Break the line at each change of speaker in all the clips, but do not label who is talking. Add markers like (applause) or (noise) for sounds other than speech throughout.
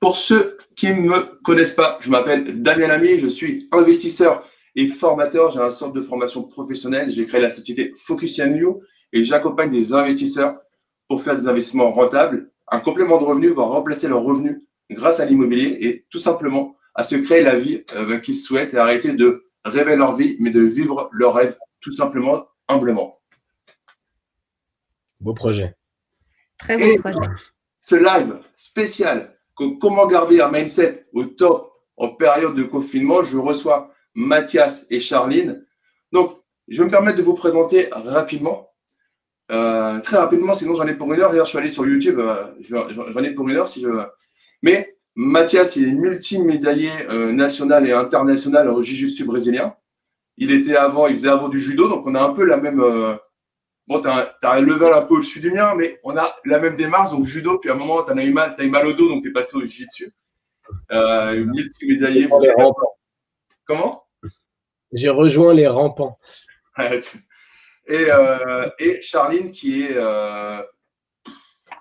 pour ceux qui ne me connaissent pas, je m'appelle Damien Lamy, je suis investisseur et formateur. J'ai un sorte de formation professionnelle. J'ai créé la société Focus You et j'accompagne des investisseurs pour faire des investissements rentables, un complément de revenus, voire remplacer leurs revenus grâce à l'immobilier et tout simplement à se créer la vie euh, qu'ils souhaitent et arrêter de rêver leur vie, mais de vivre leur rêve tout simplement, humblement.
Beau projet.
Très beau projet.
Ce live spécial, comment garder un mindset au top en période de confinement, je reçois Mathias et Charline. Donc, je vais me permettre de vous présenter rapidement. Euh, très rapidement, sinon j'en ai pour une heure. D'ailleurs, je suis allé sur YouTube, euh, j'en ai pour une heure si je veux. Mais Mathias, il est multimédaillé euh, national et international en jiu-jitsu brésilien. Il était avant, il faisait avant du judo, donc on a un peu la même. Euh, bon, tu as, un level un peu au-dessus du mien, mais on a la même démarche. Donc judo, puis à un moment, tu as eu mal, as eu mal au dos, donc tu es passé au jiu-jitsu. Euh, multimédaillé. Comment?
J'ai rejoint les rampants.
et, euh, et Charline, qui est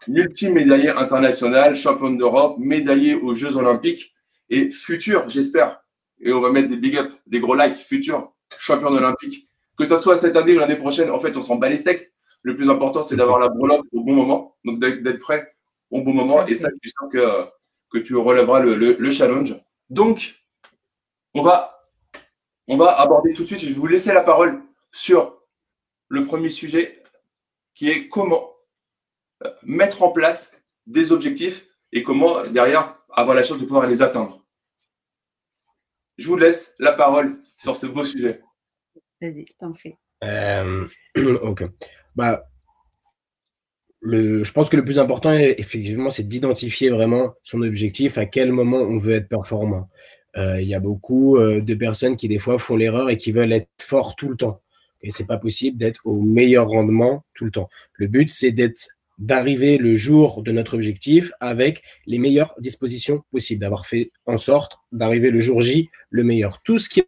multimédaillé international, champion d'Europe, médaillé aux Jeux Olympiques et futur, j'espère, et on va mettre des big up, des gros likes, futur champion olympique. Que ce soit cette année ou l'année prochaine, en fait, on s'en bat les steaks. Le plus important, c'est d'avoir la breloque au bon moment, donc d'être prêt au bon moment. Et ça, tu sens que, que tu relèveras le, le, challenge. Donc, on va, on va aborder tout de suite, je vais vous laisser la parole sur le premier sujet qui est comment mettre en place des objectifs et comment derrière avoir la chance de pouvoir les atteindre. Je vous laisse la parole sur ce beau sujet.
Vas-y, je t'en prie.
Euh, (clears throat) ok. Bah, le, je pense que le plus important, effectivement, c'est d'identifier vraiment son objectif, à quel moment on veut être performant. Euh, il y a beaucoup euh, de personnes qui, des fois, font l'erreur et qui veulent être fort tout le temps. Et c'est pas possible d'être au meilleur rendement tout le temps. Le but, c'est d'être d'arriver le jour de notre objectif avec les meilleures dispositions possibles, d'avoir fait en sorte d'arriver le jour J le meilleur. Tout ce qui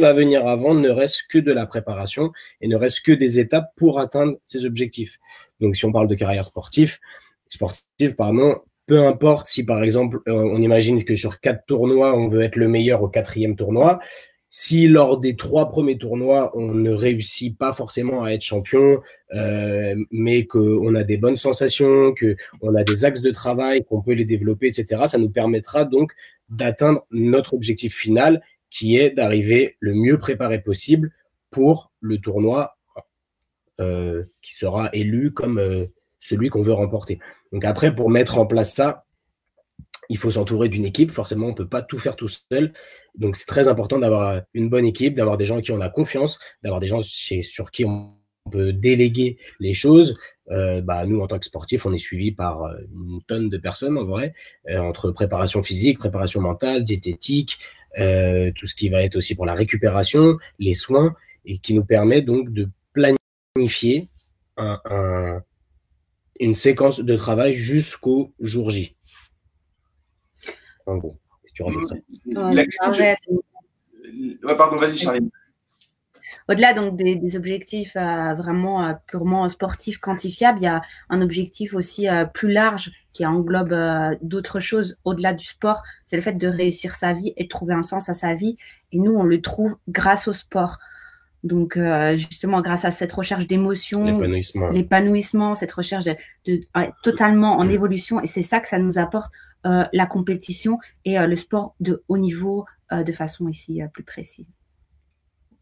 va venir avant ne reste que de la préparation et ne reste que des étapes pour atteindre ces objectifs. Donc si on parle de carrière sportive, sportive, pardon, peu importe si par exemple euh, on imagine que sur quatre tournois on veut être le meilleur au quatrième tournoi, si lors des trois premiers tournois, on ne réussit pas forcément à être champion, euh, mais qu'on a des bonnes sensations, qu'on a des axes de travail, qu'on peut les développer, etc., ça nous permettra donc d'atteindre notre objectif final, qui est d'arriver le mieux préparé possible pour le tournoi euh, qui sera élu comme euh, celui qu'on veut remporter. Donc après, pour mettre en place ça, il faut s'entourer d'une équipe. Forcément, on ne peut pas tout faire tout seul. Donc, c'est très important d'avoir une bonne équipe, d'avoir des gens en qui on a confiance, d'avoir des gens sur qui on peut déléguer les choses. Euh, bah, nous, en tant que sportifs, on est suivi par euh, une tonne de personnes, en vrai, euh, entre préparation physique, préparation mentale, diététique, tout ce qui va être aussi pour la récupération, les soins, et qui nous permet donc de planifier une séquence de travail jusqu'au jour J. En gros.
Au-delà donc des, objectifs euh, vraiment euh, purement sportifs quantifiables, il y a un objectif aussi euh, plus large qui englobe d'autres choses au-delà du sport. C'est le fait de réussir sa vie et de trouver un sens à sa vie. Et nous, on le trouve grâce au sport. Donc, justement, grâce à cette recherche d'émotion, l'épanouissement, cette recherche de, totalement en évolution. Et c'est ça que ça nous apporte euh, la compétition et le sport de haut niveau de façon ici plus précise.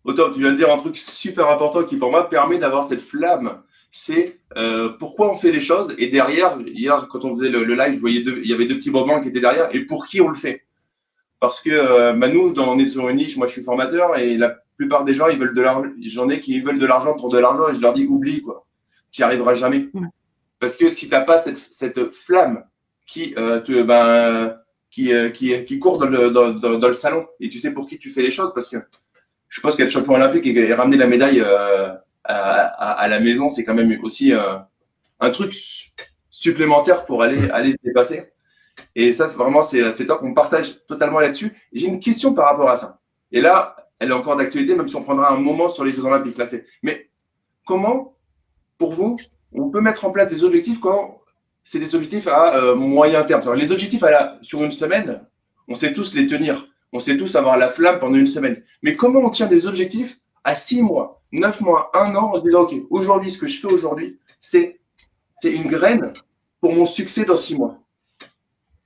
Autant, tu viens de dire un truc super important qui pour moi permet d'avoir cette flamme. C'est pourquoi on fait les choses. Et derrière, hier, quand on faisait le, live, je voyais il y avait deux petits moments qui étaient derrière. Et pour qui on le fait Parce que bah, nous, on est sur une niche. Moi, je suis formateur et la plupart des gens, ils veulent de l'argent. J'en ai qui veulent de l'argent pour de l'argent et je leur dis oublie quoi. Tu n'y arriveras jamais. Parce que si tu n'as pas cette, cette flamme qui, euh, te, ben, qui, euh, qui, qui court dans le, dans, dans, le salon. Et tu sais pour qui tu fais les choses parce que je pense qu'être champion olympique et, ramener la médaille euh, à, à, la maison, c'est quand même aussi un truc supplémentaire pour aller, aller se dépasser. Et ça, c'est vraiment, c'est top. On partage totalement là-dessus. J'ai une question par rapport à ça. Et là, elle est encore d'actualité, même si on prendra un moment sur les Jeux Olympiques. Là, mais comment, pour vous, on peut mettre en place des objectifs quand c'est des objectifs à euh, moyen terme? Les objectifs à la, sur une semaine, on sait tous les tenir. On sait tous avoir la flamme pendant une semaine. Mais comment on tient des objectifs à six mois, neuf mois, un an en se disant, OK, aujourd'hui, ce que je fais aujourd'hui, c'est une graine pour mon succès dans six mois?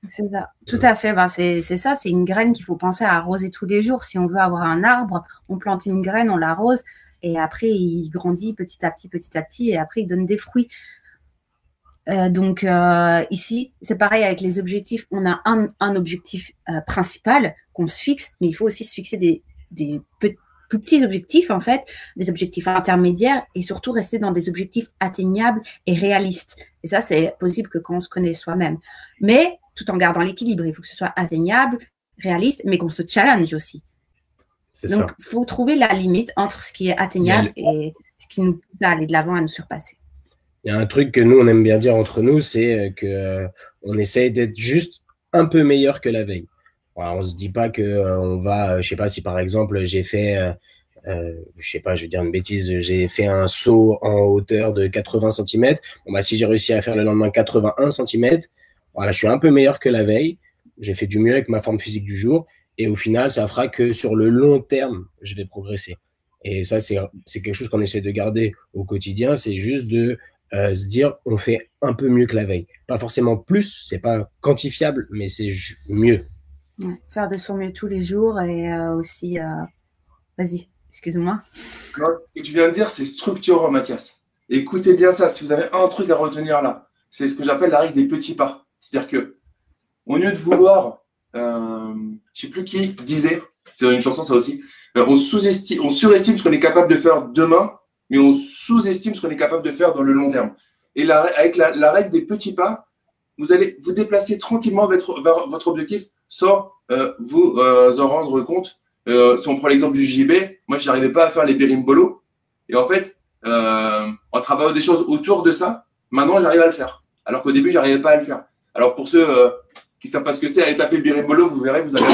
C'est ça, tout à fait. Ben, c'est ça, c'est une graine qu'il faut penser à arroser tous les jours. Si on veut avoir un arbre, on plante une graine, on l'arrose, et après il grandit petit à petit, petit à petit, et après il donne des fruits. Euh, donc euh, ici, c'est pareil avec les objectifs. On a un, un objectif euh, principal qu'on se fixe, mais il faut aussi se fixer des, des plus petits objectifs en fait, des objectifs intermédiaires et surtout rester dans des objectifs atteignables et réalistes. Et ça, c'est possible que quand on se connaît soi-même. Mais tout en gardant l'équilibre, il faut que ce soit atteignable, réaliste, mais qu'on se challenge aussi. Donc, il faut trouver la limite entre ce qui est atteignable et ce qui nous pousse à aller de l'avant, à nous surpasser.
Il y a un truc que nous, on aime bien dire entre nous, c'est euh, que euh, on essaye d'être juste un peu meilleur que la veille. On on se dit pas que euh, on va, je sais pas si par exemple j'ai fait, je sais pas, je vais dire une bêtise, j'ai fait un saut en hauteur de 80 cm. Bon bah si j'ai réussi à faire le lendemain 81 cm, voilà, je suis un peu meilleur que la veille. J'ai fait du mieux avec ma forme physique du jour. Et au final, ça fera que sur le long terme, je vais progresser. Et ça, c'est quelque chose qu'on essaie de garder au quotidien. C'est juste de euh, se dire on fait un peu mieux que la veille. Pas forcément plus, c'est pas quantifiable, mais c'est mieux.
faire de son mieux tous les jours et euh, aussi, euh, vas-y, excuse-moi.
Ce que tu viens de dire, c'est structurant, Mathias. Écoutez bien ça. Si vous avez un truc à retenir là, c'est ce que j'appelle la règle des petits pas. C'est-à-dire que, au lieu de vouloir, euh, je sais plus qui disait, c'est une chanson ça aussi, on sous-estime, on surestime ce qu'on est capable de faire demain mais on sous-estime ce qu'on est capable de faire dans le long terme. Et avec la, règle des petits pas, vous allez vous déplacer tranquillement vers, votre objectif sans euh, vous euh, en rendre compte. Euh, si on prend l'exemple du JB, moi, je n'arrivais pas à faire les berimbolo. Et en fait, en travaillant des choses autour de ça, maintenant, j'arrive à le faire. Alors qu'au début, je n'arrivais pas à le faire. Alors pour ceux qui ne savent pas ce que c'est, allez taper le berimbolo, vous verrez, vous allez,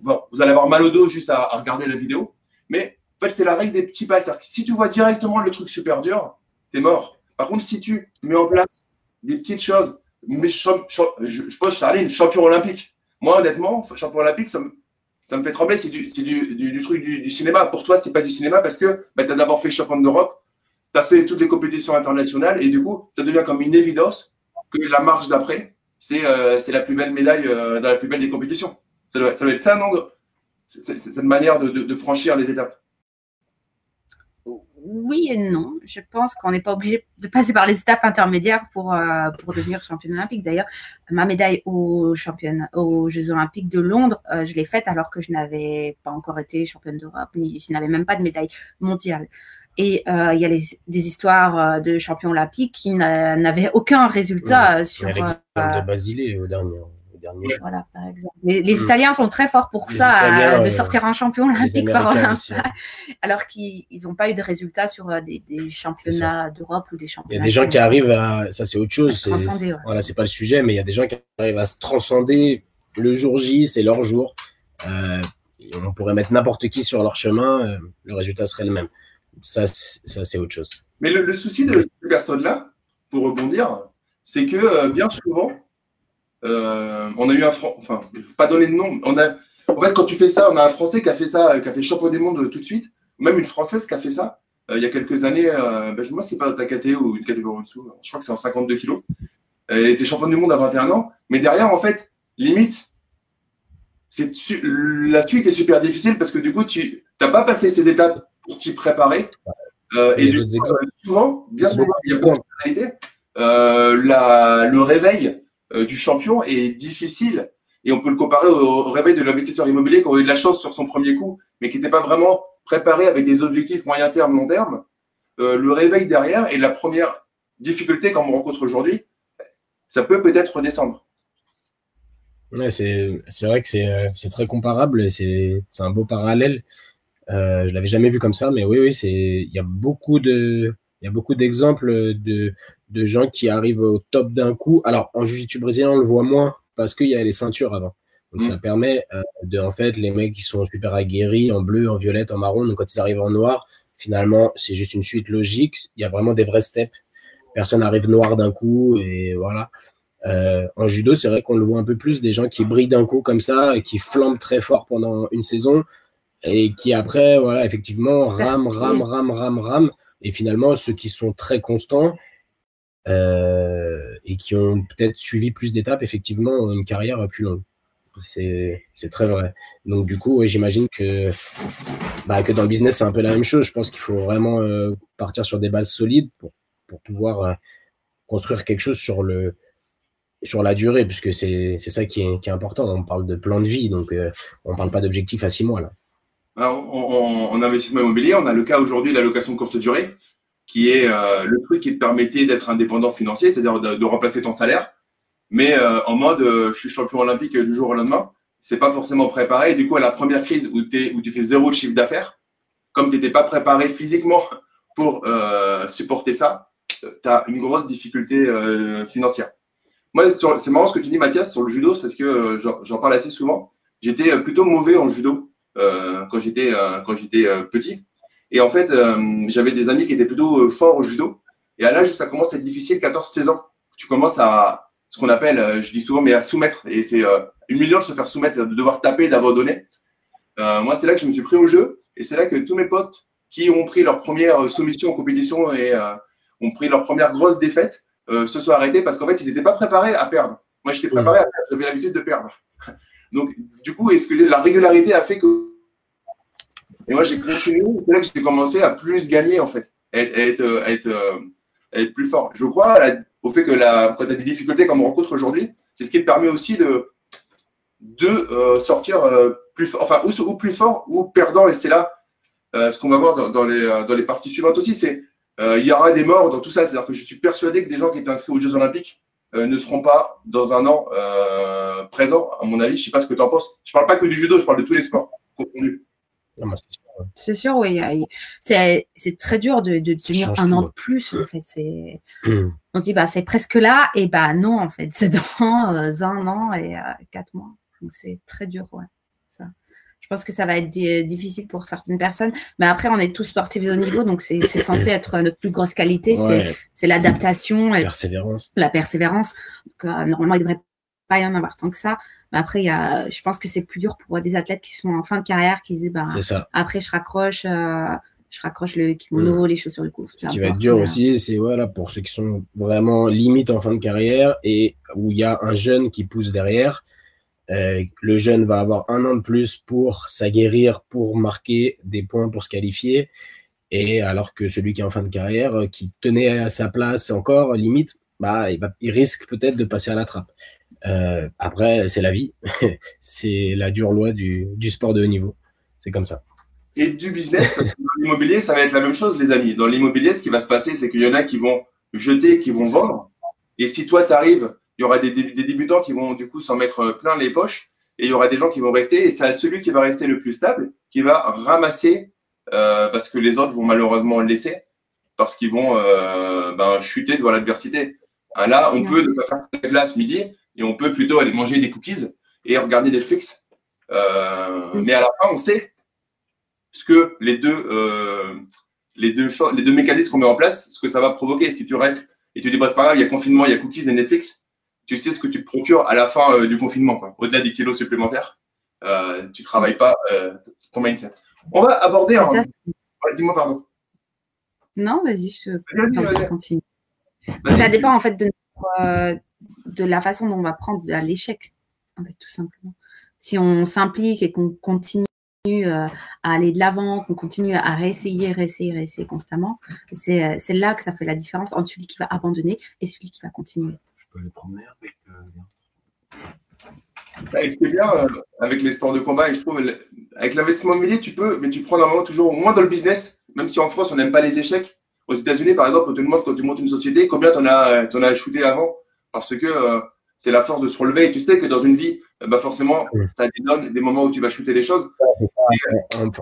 avoir, vous allez avoir mal au dos juste à, à regarder la vidéo. Mais c'est la règle des petits pas. C'est-à-dire que si tu vois directement le truc super dur, tu es mort. Par contre, si tu mets en place des petites choses, mais je, je, je champion olympique. Moi, honnêtement, champion olympique, ça me, ça me fait trembler. C'est du, truc du, cinéma. Pour toi, c'est pas du cinéma parce que bah, tu as d'abord fait champion d'Europe, tu as fait toutes les compétitions internationales et du coup, ça devient comme une évidence que la marche d'après, c'est euh, la plus belle médaille euh, dans la plus belle des compétitions. Ça doit, être ça, non? Cette manière de franchir les étapes
oui et non. Je pense qu'on n'est pas obligé de passer par les étapes intermédiaires pour, euh, pour devenir championne olympique. D'ailleurs, ma médaille aux, aux Jeux olympiques de Londres, euh, je l'ai faite alors que je n'avais pas encore été championne d'Europe, ni je n'avais même pas de médaille mondiale. Et euh, il y a des histoires de champions olympiques qui n'avaient aucun résultat sur.
L'exemple de Basile au dernier.
Voilà, par exemple. Les, mm. Italiens sont très forts pour ça, de sortir un champion olympique par olympique, alors qu'ils n'ont pas eu de résultats sur euh, des, championnats d'Europe ou des championnats.
Il y a des gens qui arrivent à, ça c'est autre chose. C'est, Voilà, c'est pas le sujet, mais il y a des gens qui arrivent à se transcender le jour J, c'est leur jour. Euh, on pourrait mettre n'importe qui sur leur chemin, euh, le résultat serait le même. Ça, ça c'est autre chose.
Mais le, souci de ces personnes-là, pour rebondir, c'est que bien souvent, euh, on a eu un enfin, je vais pas donner de nom. On a, en fait, quand tu fais ça, on a un Français qui a fait ça, qui a fait champion du monde tout de suite, même une Française qui a fait ça euh, il y a quelques années. Euh, ben, moi, c'est pas Takate ou une catégorie en dessous. Je crois que c'est en 52 kilos. Elle était championne du monde à 21 ans, mais derrière, en fait, limite, c'est la suite est super difficile parce que du coup, tu n'as pas passé ces étapes pour t'y préparer. et du coup, souvent, bien souvent, il y a beaucoup de la, le réveil euh, du champion est difficile. Et on peut le comparer au, réveil de l'investisseur immobilier qui a eu de la chance sur son premier coup, mais qui n'était pas vraiment préparé avec des objectifs moyen terme, long terme. Euh, le réveil derrière et la première difficulté qu'on rencontre aujourd'hui, ça peut peut-être redescendre.
Ouais, c'est vrai que euh, c'est très comparable c'est un beau parallèle. Euh, je l'avais jamais vu comme ça, mais oui, oui, il y a beaucoup de il y a beaucoup d'exemples de, de gens qui arrivent au top d'un coup. Alors, en jiu-jitsu brésilien, on le voit moins parce qu'il y a les ceintures avant. Donc, ça mm. permet euh, de, en fait, les mecs qui sont super aguerris en bleu, en violette, en marron, donc quand ils arrivent en noir, finalement, c'est juste une suite logique. Il y a vraiment des vrais steps. Personne arrive noir d'un coup et voilà. en judo, c'est vrai qu'on le voit un peu plus, des gens qui brillent d'un coup comme ça, et qui flambent très fort pendant une saison, et qui après, voilà, effectivement, rament, rament, rament, rament, rament. Et finalement, ceux qui sont très constants et qui ont peut-être suivi plus d'étapes, effectivement, ont une carrière plus longue. C'est très vrai. Donc, du coup, j'imagine que, bah, que dans le business, c'est un peu la même chose. Je pense qu'il faut vraiment euh, partir sur des bases solides pour, pour pouvoir euh, construire quelque chose sur, le, sur la durée, puisque c'est ça qui est, qui est, important. On parle de plan de vie, donc euh, on ne parle pas d'objectif à six mois. Là.
En, investissement immobilier, on a le cas aujourd'hui de la location courte durée, qui est le truc qui te permettait d'être indépendant financier, c'est-à-dire de, remplacer ton salaire mais euh, en mode euh, je suis champion olympique du jour au lendemain. C'est pas forcément préparé. Du coup, à la première crise où, tu fais zéro chiffre d'affaires, comme tu n'étais pas préparé physiquement pour euh, supporter ça, tu as une grosse difficulté financière. Moi, c'est marrant ce que tu dis, Mathias, sur le judo, parce que j'en parle assez souvent. J'étais plutôt mauvais en judo quand j'étais quand j'étais petit. Et en fait, j'avais des amis qui étaient plutôt forts au judo. Et à l'âge où ça commence à être difficile, 14-16 ans, tu commences à, ce qu'on appelle, euh, je dis souvent, mais à soumettre. Et c'est euh, humiliant de se faire soumettre, de devoir taper, d'abandonner. Euh, moi, c'est là que je me suis pris au jeu. Et c'est là que tous mes potes qui ont pris leur première soumission en compétition et ont pris leur première grosse défaite se sont arrêtés parce qu'en fait, ils n'étaient pas préparés à perdre. Moi, j'étais préparé à perdre. J'avais l'habitude de perdre. Donc, du coup, est-ce que la régularité a fait que. Et moi, j'ai continué. C'est là que j'ai commencé à plus gagner, en fait, à être, plus fort. Je crois au fait que la, quand tu as des difficultés comme on rencontre aujourd'hui, c'est ce qui te permet aussi de, de euh, sortir euh, plus enfin, ou, plus fort ou perdant. Et c'est là euh, ce qu'on va voir dans, les, dans les parties suivantes aussi, c'est il y aura des morts dans tout ça. C'est-à-dire que je suis persuadé que des gens qui étaient inscrits aux Jeux Olympiques ne seront pas dans un an présents, à mon avis. Je ne sais pas ce que tu en penses. Je ne parle pas que du judo, je parle de tous les sports confondus.
C'est sûr, oui. C'est très dur de, de tenir un an de plus, en fait. C'est, on se dit, bah, c'est presque là, et bah, non, en fait, (laughs) c'est dans euh, un an et euh, quatre mois. C'est très dur, ouais. Je pense que ça va être difficile pour certaines personnes. Mais après, on est tous sportifs de haut niveau, donc c'est censé être notre plus grosse qualité. C'est l'adaptation.
La persévérance.
La persévérance. Donc, euh, normalement, il devrait pas y en avoir tant que ça. Mais après, il y a, je pense que c'est plus dur pour des athlètes qui sont en fin de carrière, qui disent, bah, après, je raccroche, euh, je raccroche le kimono, mm. les chaussures de course.
Ce qui va être dur aussi, c'est voilà, pour ceux qui sont vraiment limite en fin de carrière et où il y a un jeune qui pousse derrière. Euh, le jeune va avoir un an de plus pour s'aguerrir, pour marquer des points, pour se qualifier. Et alors que celui qui est en fin de carrière, euh, qui tenait à sa place encore, limite, bah, il, risque peut-être de passer à la trappe. Euh, après, c'est la vie. (laughs) c'est la dure loi du, du, sport de haut niveau. C'est comme ça.
Et du business, dans l'immobilier, ça va être la même chose, les amis. Dans l'immobilier, ce qui va se passer, c'est qu'il y en a qui vont jeter, qui vont vendre. Et si toi, tu arrives, il y aura des, des, débutants qui vont du coup s'en mettre plein les poches. Et il y aura des gens qui vont rester. Et c'est celui qui va rester le plus stable qui va ramasser euh, parce que les autres vont malheureusement le laisser parce qu'ils vont euh, ben, chuter devant l'adversité. Ah, là, on peut ne pas faire la ce midi, et on peut plutôt aller manger des cookies et regarder Netflix. Euh, mais à la fin, on sait, puisque les deux, euh, les deux, les deux mécanismes qu'on met en place, ce que ça va provoquer. Si tu restes et tu dis, bah, c'est pas grave, il y a confinement, il y a cookies et Netflix, tu sais ce que tu te procures à la fin euh, du confinement. Au-delà des kilos supplémentaires, euh, tu travailles pas euh, ton mindset. On va aborder un. Dis-moi, pardon.
Non, vas-y, je vas continue. Ça dépend en fait de la façon dont on va prendre à l'échec, en fait, tout simplement. Si on s'implique et qu'on continue à aller de l'avant, qu'on continue à réessayer, réessayer, réessayer constamment, c'est là que ça fait la différence entre celui qui va abandonner et celui qui va continuer. Je peux aller promener avec.
Euh, et ce qui est bien euh, avec les sports de combat, et je trouve, avec l'investissement immobilier, tu peux, mais tu prends normalement toujours au moins dans le business, même si en France, on n'aime pas les échecs. Aux États-Unis, par exemple, on te demande quand tu montes une société, combien tu en as, en as shooté avant? Parce que euh, c'est la force de se relever. Et tu sais que dans une vie, bah forcément, tu as des, des moments où tu vas shooter les choses.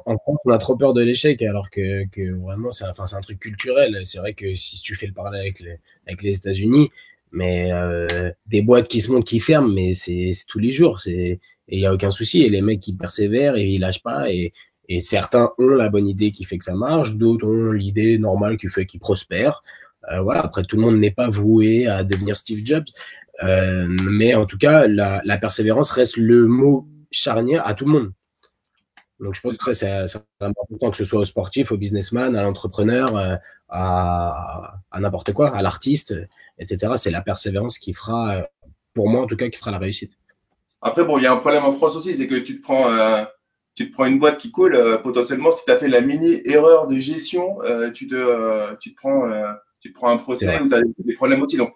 En, France, on a trop peur de l'échec, alors que, que vraiment, c'est enfin, un truc culturel. C'est vrai que si tu fais le parallèle avec les, avec les États-Unis, mais euh, des boîtes qui se montent, qui ferment, mais c'est tous les jours. Il n'y a aucun souci. Et les mecs qui persévèrent et ils lâchent pas. Et, et certains ont la bonne idée qui fait que ça marche, d'autres ont l'idée normale qui fait qu'ils prospèrent. Euh, voilà, après, tout le monde n'est pas voué à devenir Steve Jobs. mais en tout cas, la, la persévérance reste le mot charnière à tout le monde. Donc, je pense que ça, c'est important que ce soit au sportif, au businessman, à l'entrepreneur, euh, à, n'importe quoi, à l'artiste, etc. C'est la persévérance qui fera, euh, pour moi en tout cas, qui fera la réussite.
Après, bon, il y a un problème en France aussi, c'est que tu te prends, euh, tu te prends une boîte qui coule, potentiellement, si tu as fait la mini erreur de gestion, tu, te, tu, te prends, tu te prends un procès ou tu as des, problèmes aussi. Donc,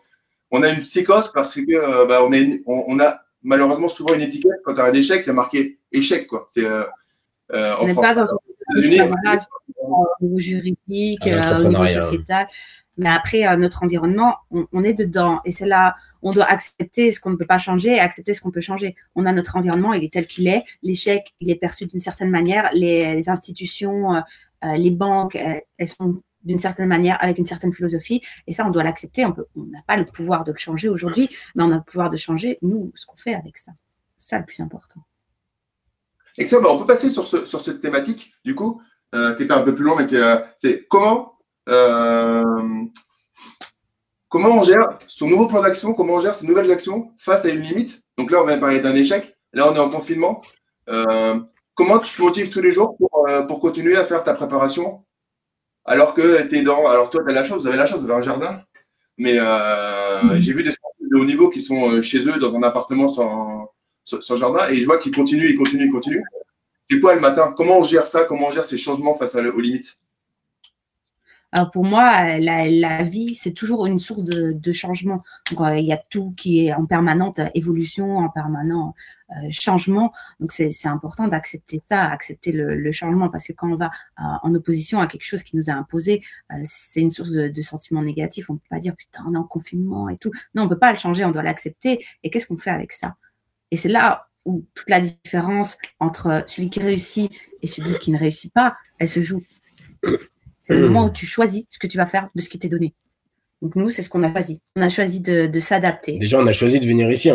on a une psychose parce que bah, on, est, on, a malheureusement souvent une étiquette quand tu as un échec, il y a marqué échec. Quoi. C'est,
euh, on n'est pas dans un au niveau juridique, euh, au niveau sociétal. Mais après, euh, notre environnement, on, est dedans. Et c'est là, on doit accepter ce qu'on ne peut pas changer et accepter ce qu'on peut changer. On a notre environnement, il est tel qu'il est. L'échec, il est perçu d'une certaine manière. Les, institutions, les banques, elles sont d'une certaine manière, avec une certaine philosophie. Et ça, on doit l'accepter. On n'a pas le pouvoir de le changer aujourd'hui, mais on a le pouvoir de changer, nous, ce qu'on fait avec ça. C'est ça le plus important.
Excellent. on peut passer sur, ce, sur cette thématique, du coup, euh, qui était un peu plus long, mais qui euh, c'est comment, euh, comment on gère son nouveau plan d'action, comment on gère ses nouvelles actions face à une limite. Donc là, on vient de parler d'un échec. Là, on est en confinement. comment tu te motives tous les jours pour, pour continuer à faire ta préparation alors que tu es dans. Alors, toi, tu as la chance, vous avez la chance, vous avez un jardin. Mais j'ai vu des sportifs de haut niveau qui sont chez eux dans un appartement sans, son jardin et je vois qu'il continue, il continue, il continue. C'est quoi le matin? Comment on gère ça? Comment on gère ces changements face aux limites?
Alors pour moi, la, vie, c'est toujours une source de, changement. Donc, euh, il y a tout qui est en permanente évolution, en permanent euh, changement. Donc c'est important d'accepter ça, accepter le, changement, parce que quand on va euh, en opposition à quelque chose qui nous a imposé, c'est une source de, de, sentiments négatifs. On ne peut pas dire putain, on est en confinement et tout. Non, on ne peut pas le changer, on doit l'accepter. Et qu'est-ce qu'on fait avec ça? Et c'est là où toute la différence entre celui qui réussit et celui qui ne réussit pas, elle se joue. C'est le moment où tu choisis ce que tu vas faire de ce qui t'est donné. Donc nous, c'est ce qu'on a choisi. On a choisi de, s'adapter.
Déjà, on a choisi de venir ici.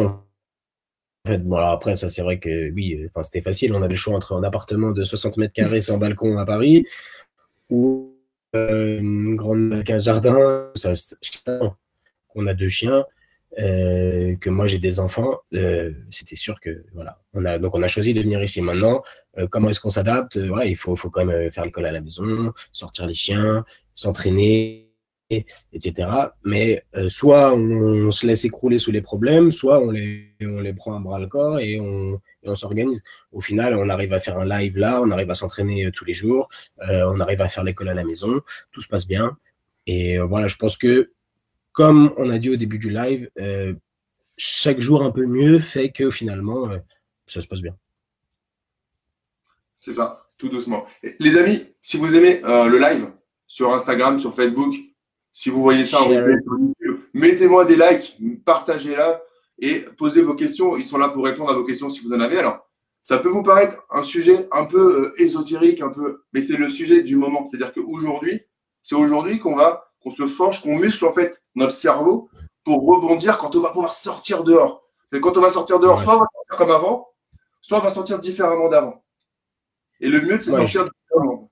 Après, ça, c'est vrai que oui, enfin, c'était facile. On avait le choix entre un appartement de 60 mètres carrés sans balcon à Paris ou euh, une un jardin. Ça, on a deux chiens. Euh, que moi j'ai des enfants, euh, c'était sûr que voilà. On a donc on a choisi de venir ici. Maintenant, euh, comment est-ce qu'on s'adapte? Voilà, il faut faut quand même faire l'école à la maison, sortir les chiens, s'entraîner, etc. Mais soit on, se laisse écrouler sous les problèmes, soit on les on les prend à bras le corps et on et on s'organise. Au final, on arrive à faire un live là, on arrive à s'entraîner tous les jours, on arrive à faire l'école à la maison, tout se passe bien. Et voilà, je pense que comme on a dit au début du live, euh, chaque jour un peu mieux fait que finalement, euh, ça se passe bien.
C'est ça, tout doucement. Les amis, si vous aimez euh, le live sur Instagram, sur Facebook, si vous voyez ça en mettez-moi des likes, partagez-la et posez vos questions. Ils sont là pour répondre à vos questions si vous en avez. Alors, ça peut vous paraître un sujet un peu ésotérique, un peu, mais c'est le sujet du moment. C'est-à-dire qu'aujourd'hui, c'est aujourd'hui qu'on va qu'on se forge, qu'on muscle en fait notre cerveau pour rebondir quand on va pouvoir sortir dehors. Et quand on va sortir dehors, soit on va sortir comme avant, soit on va sortir différemment d'avant. Et le mieux, c'est sortir différemment.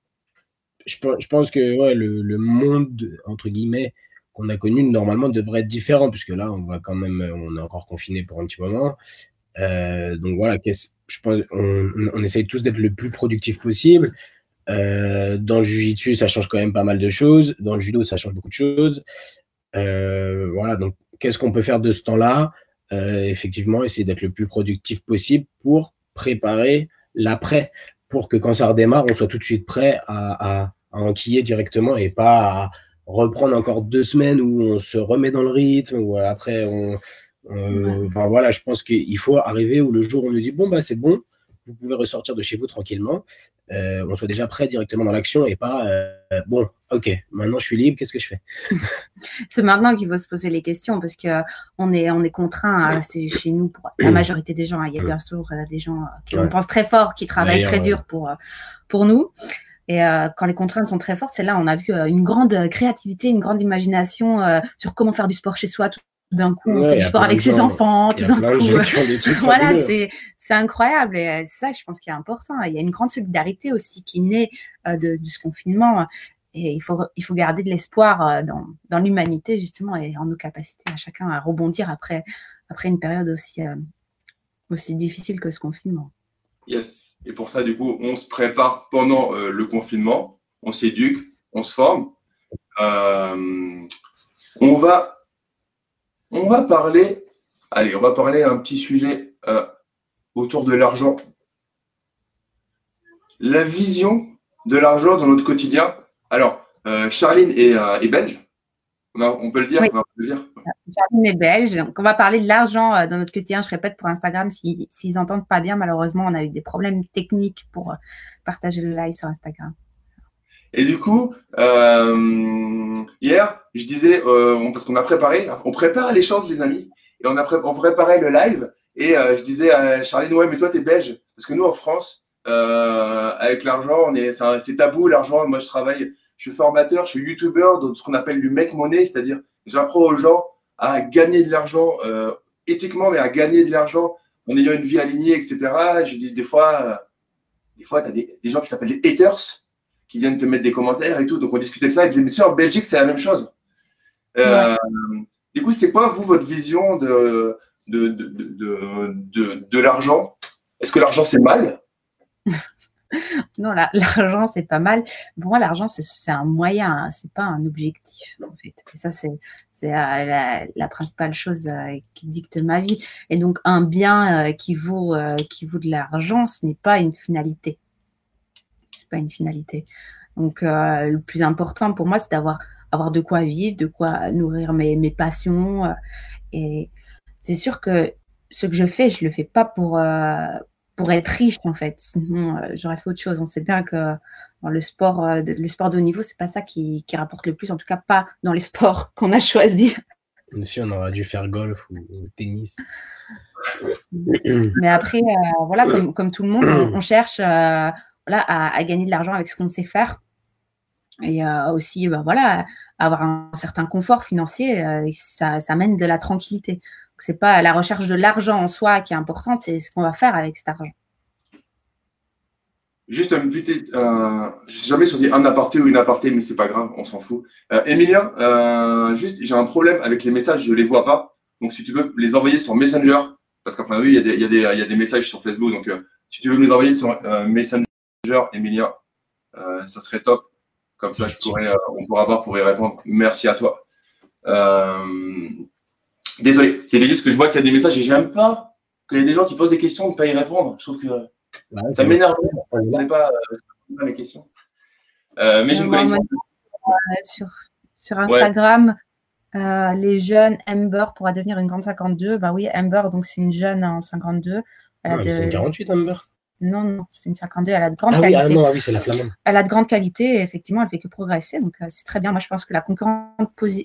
Je, pense que ouais, le, monde, entre guillemets, qu'on a connu normalement devrait être différent, puisque là, on va quand même, on est encore confiné pour un petit moment. Euh, donc voilà, je pense, on, on essaye tous d'être le plus productif possible. Euh, dans le jujitsu, ça change quand même pas mal de choses. Dans le judo, ça change beaucoup de choses. Euh, voilà, donc qu'est-ce qu'on peut faire de ce temps-là? Euh, Effectivement, essayer d'être le plus productif possible pour préparer l'après, pour que quand ça redémarre, on soit tout de suite prêt à, à, enquiller directement et pas à reprendre encore deux semaines où on se remet dans le rythme, ou après on, enfin, voilà, je pense qu'il faut arriver où le jour où on nous dit bon bah c'est bon, vous pouvez ressortir de chez vous tranquillement, euh, on soit déjà prêt directement dans l'action et pas euh, bon, ok, maintenant je suis libre, qu'est-ce que je fais? (laughs)
C'est maintenant qu'il faut se poser les questions parce que on est on est contraint à rester chez nous pour la majorité des gens. Il y a bien sûr euh, des gens qui ouais. pensent très fort, qui travaillent très dur pour pour nous. Et quand les contraintes sont très fortes, c'est là on a vu une grande créativité, une grande imagination sur comment faire du sport chez soi, tout d'un coup on fait du sport avec ses enfants, tout d'un coup. (laughs) voilà, c'est c'est incroyable et euh, c'est ça je pense qui est important. Il y a une grande solidarité aussi qui naît euh, de, de, ce confinement et il faut il faut garder de l'espoir euh, dans dans l'humanité justement et en nos capacités à chacun à rebondir après après une période aussi, aussi difficile que ce confinement.
Yes. Et pour ça, du coup, on se prépare pendant le confinement, on s'éduque, on se forme. on va on va parler, allez, on va parler un petit sujet autour de l'argent. La vision de l'argent dans notre quotidien. Alors, euh, Charline est, euh, belge. On, peut le dire,
Charline est belge. Donc, on va parler de l'argent euh, dans notre quotidien. Je répète pour Instagram, s'ils si, n'entendent pas bien, malheureusement, on a eu des problèmes techniques pour partager le live sur Instagram.
Et du coup, hier, je disais, parce qu'on a préparé, on prépare les choses, les amis, et on a on préparait le live, et je disais à Charline, ouais, mais toi, tu es belge, parce que nous, en France, euh, avec l'argent, c'est tabou l'argent. Moi, je travaille, je suis formateur, je suis youtubeur dans ce qu'on appelle du make money, c'est-à-dire j'apprends aux gens à gagner de l'argent euh, éthiquement, mais à gagner de l'argent en ayant une vie alignée, etc. Je dis des fois, euh, des fois, tu as des, gens qui s'appellent les haters qui viennent te mettre des commentaires et tout. Donc, on discutait de ça. Et je en Belgique, c'est la même chose. Du coup, c'est quoi, vous, votre vision de, de, de, de, de l'argent? Est-ce que l'argent, c'est mal? (laughs)
Non, l'argent, c'est pas mal. Pour moi, l'argent, c'est un moyen, hein, c'est pas un objectif, en fait. Et ça, c'est euh, la, principale chose euh, qui dicte ma vie. Et donc, un bien euh, qui, vaut, qui vaut de l'argent, ce n'est pas une finalité. Pas une finalité. Donc, le plus important pour moi, c'est d'avoir avoir de quoi vivre, de quoi nourrir mes, mes passions. et c'est sûr que ce que je fais, je le fais pas pour, pour être riche en fait. Sinon, euh, j'aurais fait autre chose. On sait bien que dans le sport, euh, le sport de haut niveau, c'est pas ça qui, rapporte le plus, en tout cas pas dans les sports (laughs) qu'on a choisis.
Si on aurait dû faire golf ou, tennis.
Mais après, euh, voilà, comme, tout le monde, on, cherche à, gagner de l'argent avec ce qu'on sait faire. Et aussi, bah, voilà, avoir un certain confort financier, ça, ça amène de la tranquillité c'est pas la recherche de l'argent en soi qui est importante, c'est ce qu'on va faire avec cet argent.
Juste un petit, euh, je sais jamais si on dit un aparté ou une aparté, mais c'est pas grave, on s'en fout. Euh, Emilia, euh, juste, j'ai un problème avec les messages, je les vois pas. Donc, si tu veux les envoyer sur Messenger, parce qu'après, oui, il y, a des, y, des messages sur Facebook. Donc, euh, si tu veux me les envoyer sur Messenger, Emilia, ça serait top. Comme ça, je pourrais, on pourra voir pour y répondre. Merci à toi. Désolé, c'est juste que je vois qu'il y a des messages et j'aime pas qu'il y ait des gens qui posent des questions et ne pas y répondre. Je trouve que ça m'énerve. On n'est pas, euh, les questions. Euh, mais j'ai une connexion.
Sur, sur Instagram, euh, les jeunes, Amber pourra devenir une grande 52. Bah oui, Amber, donc c'est une jeune en 52.
Ah, c'est une 48, Amber
non, non, c'est une 52, elle a de grande ah qualité.
Ah non, ah oui, c'est la flamme.
Elle a de grande qualité et effectivement, elle fait que progresser. Donc, c'est très bien. Moi, je pense que la concurrence,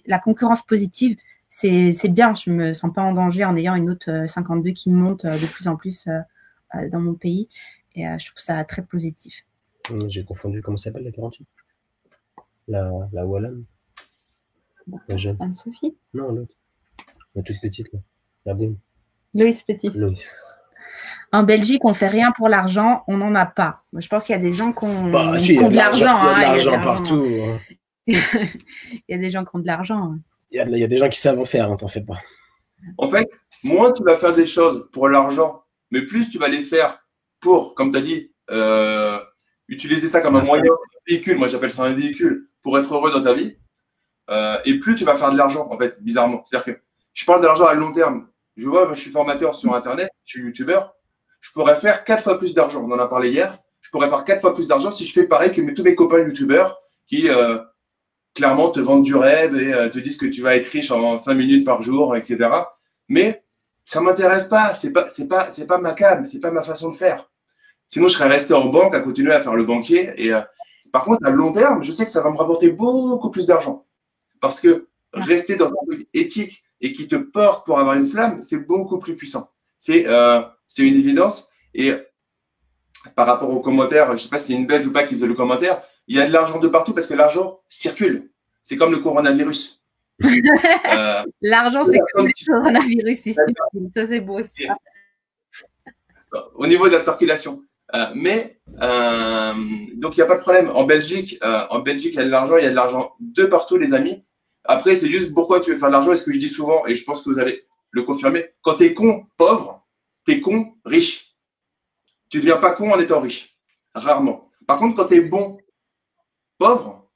la concurrence positive, c'est bien. Je me sens pas en danger en ayant une autre 52 euh, qui monte euh, de plus en plus euh, dans mon pays. Et je trouve ça très positif.
Hum, j'ai confondu, comment s'appelle la 48 La, la Wallonne
La jeune. Anne-Sophie
Non, l'autre. La toute petite, là. La boum.
Loïs Petit.
Loïs.
En Belgique, on fait rien pour l'argent, on n'en a pas. Je pense qu'il y a des gens qui ont, bah, de l'argent.
Il y a de l'argent partout. Hein. (laughs)
il y a des gens qui ont de l'argent. Hein
il y, a des gens qui savent en faire, hein, t'en fais pas.
En fait, moins tu vas faire des choses pour l'argent, mais plus tu vas les faire pour, comme tu as dit, euh, utiliser ça comme un moyen, un véhicule, moi j'appelle ça un véhicule, pour être heureux dans ta vie, euh, et plus tu vas faire de l'argent, en fait, bizarrement. C'est-à-dire que je parle de l'argent à long terme. Je vois, moi, je suis formateur sur Internet, je suis youtubeur, je pourrais faire quatre fois plus d'argent. On en a parlé hier. Je pourrais faire quatre fois plus d'argent si je fais pareil que tous mes copains youtubeurs qui, euh, clairement te vendent du rêve et euh, te disent que tu vas être riche en 5 minutes par jour, etc. Mais ça m'intéresse pas. C'est pas, c'est pas, c'est pas ma cam, c'est pas ma façon de faire. Sinon, je serais resté en banque à continuer à faire le banquier. Et euh, par contre, à long terme, je sais que ça va me rapporter beaucoup plus d'argent parce que rester dans un truc éthique et qui te porte pour avoir une flamme, c'est beaucoup plus puissant. C'est, euh, c'est une évidence. Et par rapport aux commentaires, je ne sais pas si c'est une belle ou pas qui faisait le commentaire, il y a de l'argent de partout parce que l'argent circule. C'est comme le coronavirus. (laughs)
Euh, l'argent, c'est comme le coronavirus. Ça, c'est beau. Ça.
Au niveau de la circulation. Euh, mais, euh, donc, il n'y a pas de problème. En Belgique, en Belgique, il y a de l'argent, il y a de l'argent de partout, les amis. Après, c'est juste pourquoi tu veux faire de l'argent. Et ce que je dis souvent, et je pense que vous allez le confirmer. Quand tu es con, pauvre, tu es con, riche. Tu ne deviens pas con en étant riche. Rarement. Par contre, quand tu es bon, pauvre,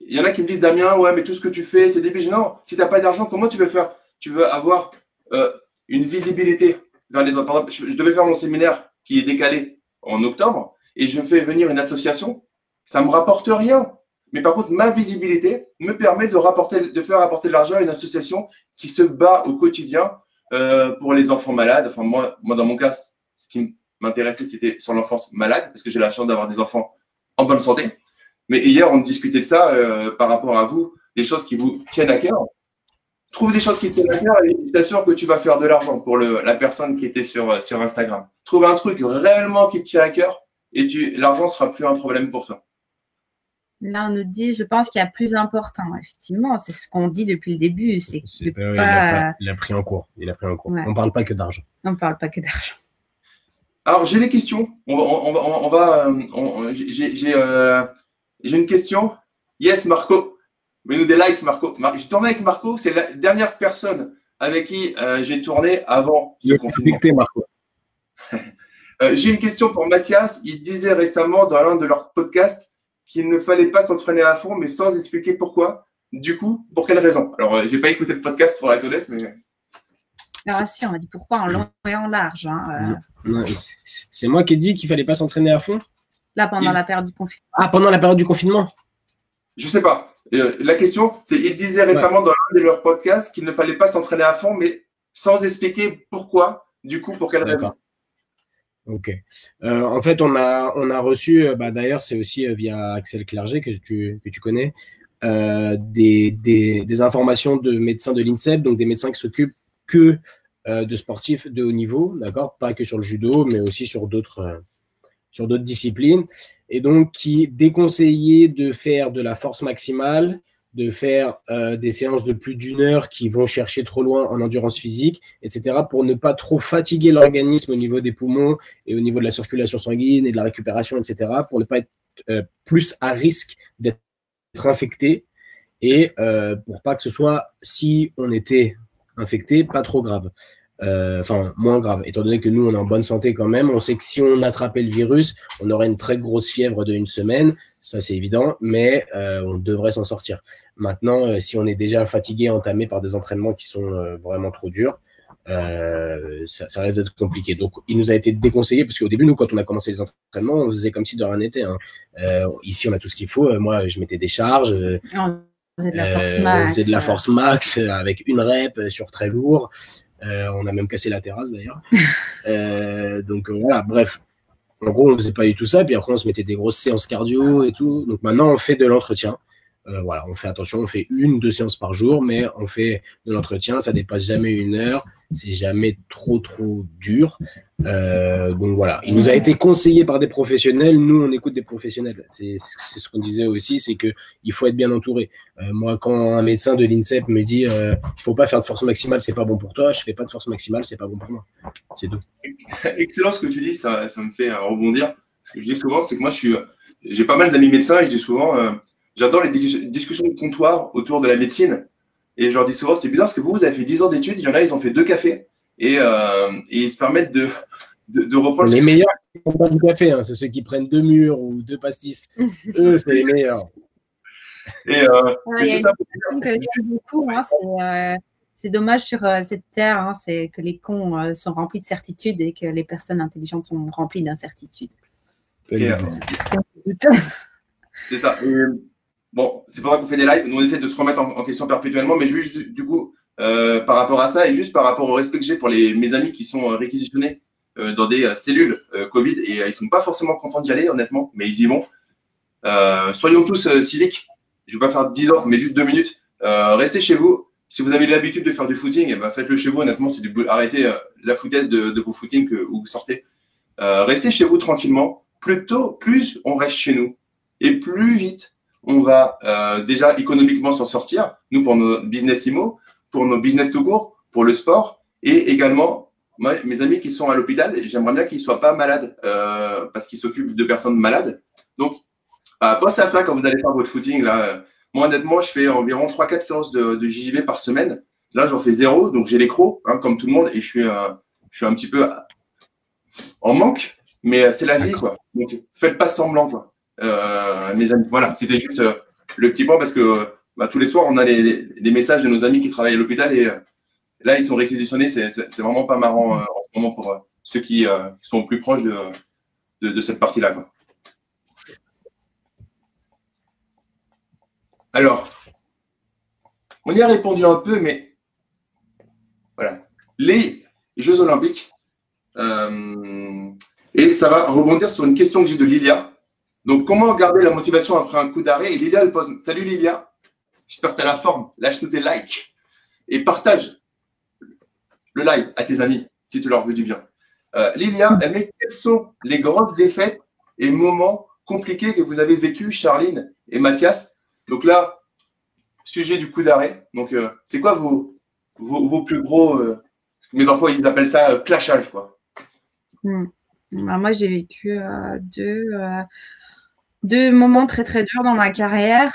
il y en a qui me disent Damien, ouais, mais tout ce que tu fais, c'est débile. Non, si tu n'as pas d'argent, comment tu veux faire? Tu veux avoir euh, une visibilité vers les autres. je, je devais faire mon séminaire qui est décalé en octobre et je fais venir une association. Ça ne me rapporte rien. Mais par contre, ma visibilité me permet de, de faire apporter de l'argent à une association qui se bat au quotidien euh, pour les enfants malades. Enfin, moi, moi, dans mon cas, ce qui m'intéressait, c'était sur l'enfance malade, parce que j'ai la chance d'avoir des enfants en bonne santé. Mais hier, on discutait de ça euh, par rapport à vous, des choses qui vous tiennent à cœur. Trouve des choses qui te tiennent à cœur et je t'assure que tu vas faire de l'argent pour le, la personne qui était sur, sur Instagram. Trouve un truc réellement qui te tient à cœur et l'argent sera plus un problème pour toi.
Là, on nous dit, je pense qu'il y a plus important. Effectivement, c'est ce qu'on dit depuis le début. C'est
pas, pas... Il, a pris en cours. Il a pris en cours. On parle pas que d'argent.
On parle pas que d'argent.
Alors, j'ai des questions. On va, on va, on va j'ai euh, une question. Yes, Marco. Mets-nous des likes, Marco. J'ai tourné avec Marco. C'est la dernière personne avec qui euh, j'ai tourné avant
ce confinement. Marco. (laughs)
Euh, j'ai une question pour Mathias. Il disait récemment dans l'un de leurs podcasts qu'il ne fallait pas s'entraîner à fond, mais sans expliquer pourquoi. Du coup, pour quelle raison? Alors, euh, j'ai pas écouté le podcast pour être honnête, mais.
Alors, si, on a dit pourquoi en long et en large. Hein,
euh. C'est moi qui ai dit qu'il fallait pas s'entraîner à fond?
Là, pendant la période du confinement.
Ah, pendant la période du confinement?
Je sais pas. Euh, la question, c'est il disait récemment dans l'un de leurs podcasts qu'il ne fallait pas s'entraîner à fond, mais sans expliquer pourquoi. Du coup, pour quelle raison
Ok. Euh, en fait, on a, on a reçu, euh, bah, d'ailleurs, c'est aussi euh, via Axel Clerget que tu, que tu connais, des, des, informations de médecins de l'INSEP, donc des médecins qui s'occupent que de sportifs de haut niveau, d'accord? Pas que sur le judo, mais aussi sur d'autres sur d'autres disciplines, et donc qui déconseillaient de faire de la force maximale de faire euh, des séances de plus d'une heure qui vont chercher trop loin en endurance physique, etc., pour ne pas trop fatiguer l'organisme au niveau des poumons et au niveau de la circulation sanguine et de la récupération, etc., pour ne pas être euh, plus à risque d'être infecté et euh, pour pas que ce soit, si on était infecté, pas trop grave. Enfin, moins grave, étant donné que nous, on est en bonne santé quand même. On sait que si on attrapait le virus, on aurait une très grosse fièvre de une semaine ça c'est évident, mais euh, on devrait s'en sortir. Maintenant, euh, si on est déjà fatigué, entamé par des entraînements qui sont euh, vraiment trop durs, ça, ça, risque d'être compliqué. Donc, il nous a été déconseillé parce qu'au début, nous, quand on a commencé les entraînements, on faisait comme si de rien n'était. Hein. ici, on a tout ce qu'il faut. Moi, je mettais des charges.
on faisait de la force max.
On faisait de la force max avec une rep sur très lourd. on a même cassé la terrasse d'ailleurs. (laughs) donc voilà, bref, en gros, on faisait pas du tout ça. Puis après, on se mettait des grosses séances cardio et tout. Donc maintenant, on fait de l'entretien. Euh, voilà, on fait attention, on fait une, deux séances par jour, mais on fait de l'entretien, ça dépasse jamais une heure, c'est jamais trop trop dur. Euh, donc voilà, il nous a été conseillé par des professionnels, nous on écoute des professionnels. C'est ce qu'on disait aussi, c'est que il faut être bien entouré. Euh, moi, quand un médecin de l'INSEP me dit il faut pas faire de force maximale, c'est pas bon pour toi, je fais pas de force maximale, c'est pas bon pour moi. C'est tout.
Excellent ce que tu dis, ça, me fait rebondir. Ce que je dis souvent, c'est que moi j'ai pas mal d'amis médecins et je dis souvent J'adore les discussions de comptoir autour de la médecine. Et je leur dis souvent, c'est bizarre parce que vous, vous avez fait 10 ans d'études, il y en a, ils ont fait deux cafés. Et, euh, ils se permettent de, de, reprendre.
Les meilleurs, ils font pas du café, hein. c'est ceux qui prennent deux murs ou deux pastis. (laughs) Eux, c'est les meilleurs.
Et, euh, ça, beaucoup, hein, euh, c'est dommage sur euh, cette terre, hein, c'est que les cons sont remplis de certitudes et que les personnes intelligentes sont remplies d'incertitudes.
C'est ça. (laughs) Bon, c'est pas vrai qu'on fait des lives. Nous, on essaie de se remettre en, question perpétuellement, mais juste du coup, euh, par rapport à ça et juste par rapport au respect que j'ai pour les, mes amis qui sont euh, réquisitionnés euh, dans des cellules Covid et ils sont pas forcément contents d'y aller, honnêtement, mais ils y vont. soyons tous civiques. Je vais pas faire 10 ans, mais juste 2 minutes. restez chez vous. Si vous avez l'habitude de faire du footing, eh ben, faites-le chez vous. Honnêtement, c'est du arrêtez la foutaise de, de vos footings que, où vous sortez. restez chez vous tranquillement. Plutôt, plus on reste chez nous et plus vite on va euh, déjà économiquement s'en sortir, nous pour nos business IMO, pour nos business tout court, pour le sport, et également moi, mes amis qui sont à l'hôpital, j'aimerais bien qu'ils ne soient pas malades euh, parce qu'ils s'occupent de personnes malades. Donc, euh, pensez à ça quand vous allez faire votre footing. Là. Moi, honnêtement, je fais environ 3-4 séances de, de, JJB par semaine. Là, j'en fais zéro, donc j'ai les crocs, hein, comme tout le monde, et je suis, je suis un petit peu en manque, mais c'est la vie, quoi. Donc, faites pas semblant, quoi. Mes amis, voilà, c'était juste le petit point parce que bah, tous les soirs, on a les, messages de nos amis qui travaillent à l'hôpital et là, ils sont réquisitionnés. C'est vraiment pas marrant en ce moment pour ceux qui sont plus proches de, cette partie-là. Alors, on y a répondu un peu, mais voilà. Les Jeux Olympiques, euh, et ça va rebondir sur une question que j'ai de Lilia. Donc, comment garder la motivation après un coup d'arrêt? Et Lilia, elle pose Salut Lilia, j'espère que tu as la forme. Lâche-nous tes likes et partage le live à tes amis si tu leur veux du bien. Euh, Lilia, elle met quelles sont les grosses défaites et moments compliqués que vous avez vécu, Charline et Mathias? Donc là, sujet du coup d'arrêt. Donc, euh, c'est quoi vos, vos, plus gros. Euh, mes enfants, ils appellent ça clashage, quoi.
Hmm. Bah, moi, j'ai vécu deux, deux moments très, très durs dans ma carrière.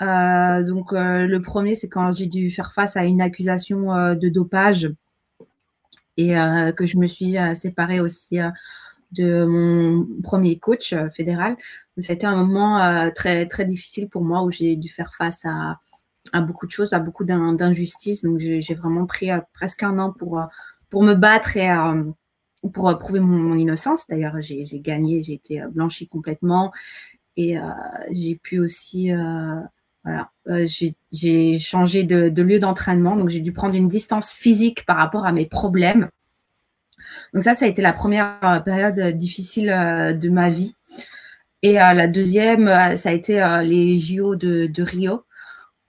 donc, le premier, c'est quand j'ai dû faire face à une accusation de dopage et que je me suis séparée aussi de mon premier coach fédéral. Donc, ça a été un moment très, très difficile pour moi où j'ai dû faire face à, beaucoup de choses, à beaucoup d'injustices. Donc, j'ai vraiment pris presque un an pour, pour me battre et pour prouver mon, innocence. D'ailleurs, j'ai gagné, j'ai été blanchie complètement. Et j'ai pu aussi voilà. j'ai changé de, de lieu d'entraînement, donc j'ai dû prendre une distance physique par rapport à mes problèmes. Donc ça, ça a été la première euh, période euh, difficile euh, de ma vie. Et la deuxième, ça a été les JO de, Rio,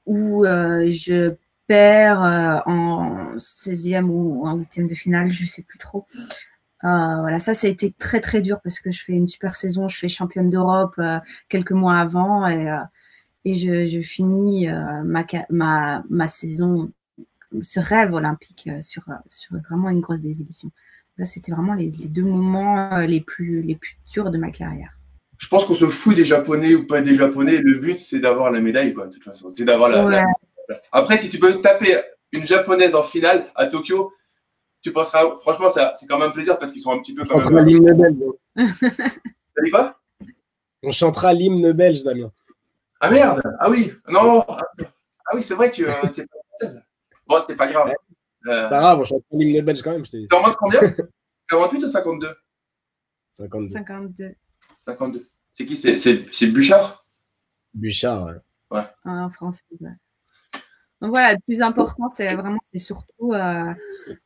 où je perds en 16e ou en 8e de finale, je ne sais plus trop. Voilà, ça, ça a été très très dur parce que je fais une super saison, je fais championne d'Europe quelques mois avant et, et je, finis ma, ma, ma, saison, ce rêve olympique sur, sur vraiment une grosse désillusion. Ça, c'était vraiment les, deux moments euh, les plus, les plus durs de ma carrière.
Je pense qu'on se fout des Japonais ou pas des Japonais. Le but, c'est d'avoir la médaille, quoi, de toute façon. C'est d'avoir la, Après, si tu peux taper une Japonaise en finale à Tokyo, tu penseras, franchement, c'est quand même plaisir parce qu'ils sont un petit peu
comme. On l'hymne belge.
T'as dit quoi?
On chantera l'hymne belge, Damien.
Ah merde Ah oui Non Ah oui, c'est vrai, tu euh, es pas française. Bon, c'est pas grave.
Euh... Pas grave, on chante l'hymne belge quand même.
T'es en mode combien? 48 ou 52
52. 52.
52. C'est qui? C'est Bouchard?
Bouchard, ouais.
ouais.
Ah, en français, ouais. Donc voilà, le plus important, c'est vraiment, c'est surtout, euh,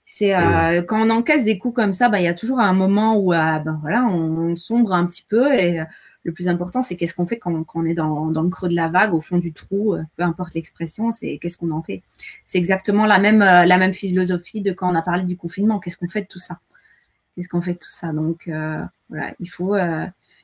c'est euh, quand on encaisse des coups comme ça, bah, il y a toujours un moment où, euh, ben voilà, on, sombre un petit peu et le plus important, c'est qu'est-ce qu'on fait quand, on est dans, le creux de la vague, au fond du trou, peu importe l'expression, c'est qu'est-ce qu'on en fait. C'est exactement la même, la même philosophie de quand on a parlé du confinement. Qu'est-ce qu'on fait de tout ça? Qu'est-ce qu'on fait de tout ça? Donc voilà, il faut,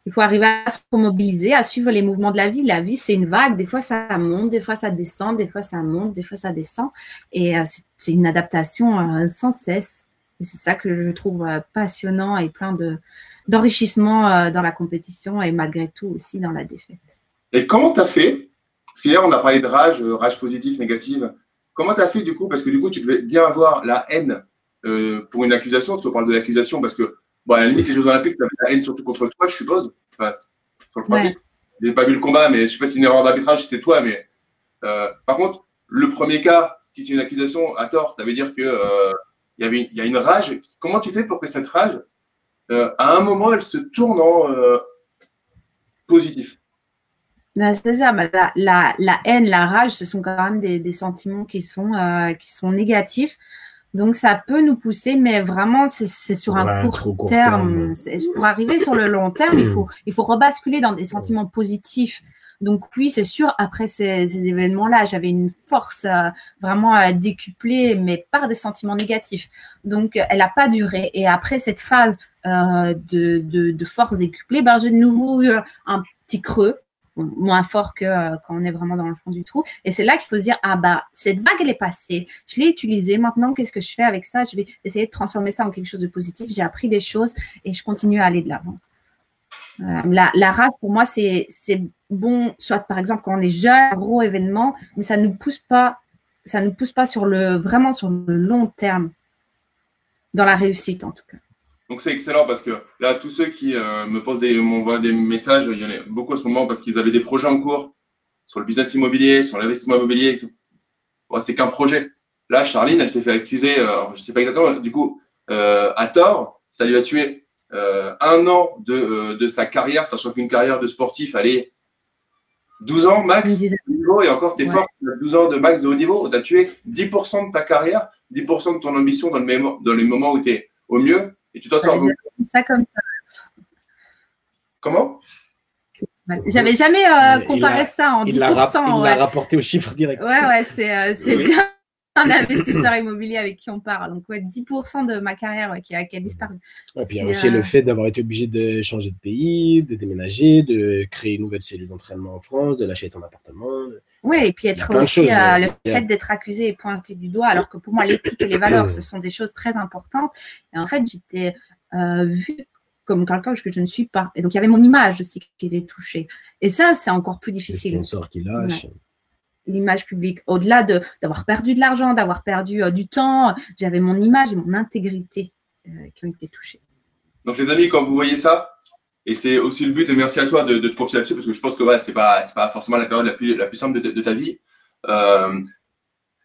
il faut arriver à se mobiliser, à suivre les mouvements de la vie. La vie, c'est une vague. Des fois, ça monte, des fois, ça descend, des fois, ça monte, des fois, ça descend. Et c'est une adaptation sans cesse. Et c'est ça que je trouve passionnant et plein de, d'enrichissement euh, dans la compétition et malgré tout aussi dans la défaite.
Et comment tu as fait? Parce qu'hier, on a parlé de rage, euh, rage positive, négative. Comment tu as fait du coup? Parce que du coup, tu devais bien avoir la haine euh, pour une accusation. Qu'on parle de l'accusation parce que, bon, à la limite, les Jeux Olympiques, tu la haine surtout contre toi, je suppose. Enfin, sur le principe. Je n'ai pas vu le combat, mais je ne sais pas si c'est une erreur d'arbitrage, c'est toi. Mais par contre, le premier cas, si c'est une accusation à tort, ça veut dire qu'il y, avait y a une rage. Comment tu fais pour que cette rage euh, à un moment, elle se tourne en euh, positif?
C'est ça, la, la, haine, la rage, ce sont quand même des, sentiments qui sont, euh, qui sont négatifs. Donc ça peut nous pousser, mais vraiment c'est sur un court, terme. Pour arriver sur le long terme, il faut, (clears throat) il faut rebasculer dans des sentiments positifs. Donc oui, c'est sûr, après ces, événements-là, j'avais une force euh, vraiment à décupler, mais par des sentiments négatifs. Donc elle n'a pas duré. Et après cette phase euh, de, de, force décuplée, ben, j'ai de nouveau eu un petit creux moins fort que euh, quand on est vraiment dans le fond du trou. Et c'est là qu'il faut se dire, ah bah, cette vague, elle est passée. Je l'ai utilisée. Maintenant, qu'est-ce que je fais avec ça? Je vais essayer de transformer ça en quelque chose de positif. J'ai appris des choses et je continue à aller de l'avant. La, la, rage, pour moi, c'est bon, soit par exemple quand on est jeune, un gros événement, mais ça ne pousse pas, ça ne pousse pas sur le, vraiment sur le long terme, dans la réussite en tout cas.
Donc c'est excellent parce que là, tous ceux qui euh, me posent des, m'envoient des messages, il y en a beaucoup en ce moment parce qu'ils avaient des projets en cours sur le business immobilier, sur l'investissement immobilier. c'est qu'un projet. Là, Charline, elle s'est fait accuser, euh, je ne sais pas exactement, du coup, euh, à tort, ça lui a tué un an de, de, sa carrière, sachant qu'une carrière de sportif, allait 12 ans max de niveau, et encore, t'es es fort, 12 ans de max de haut niveau, tu as tué 10% de ta carrière, 10% de ton ambition dans, le dans les moments où tu es au mieux, et tu t'en sors.
Ça comme ça.
Comment?
J'avais jamais euh, comparé ça en 10%. Il
l'a rapporté au chiffre direct.
Ouais, ouais, c'est euh, bien (laughs) un investisseur immobilier avec qui on parle. Donc, ouais, 10% de ma carrière qui, a, disparu.
Et puis, il y a aussi le euh, fait d'avoir été obligé de changer de pays, de déménager, de créer une nouvelle cellule d'entraînement en France, de lâcher ton appartement.
Oui, et puis être aussi euh, le fait d'être accusé et pointé du doigt, alors que pour moi, l'éthique et les valeurs, ce sont des choses très importantes. Et en fait, j'étais euh, vue comme quelqu'un que je ne suis pas. Et donc, il y avait mon image aussi qui était touchée. Et ça, c'est encore plus difficile.
Les sponsors qui lâchent
l'image publique. Au-delà de, d'avoir perdu de l'argent, d'avoir perdu euh, du temps, j'avais mon image et mon intégrité euh, qui ont été touchées.
Donc les amis, quand vous voyez ça, et c'est aussi le but, et merci à toi de, te confier là-dessus, parce que je pense que ouais, ce n'est pas, pas forcément la période la plus, la plus simple de, ta vie. Euh,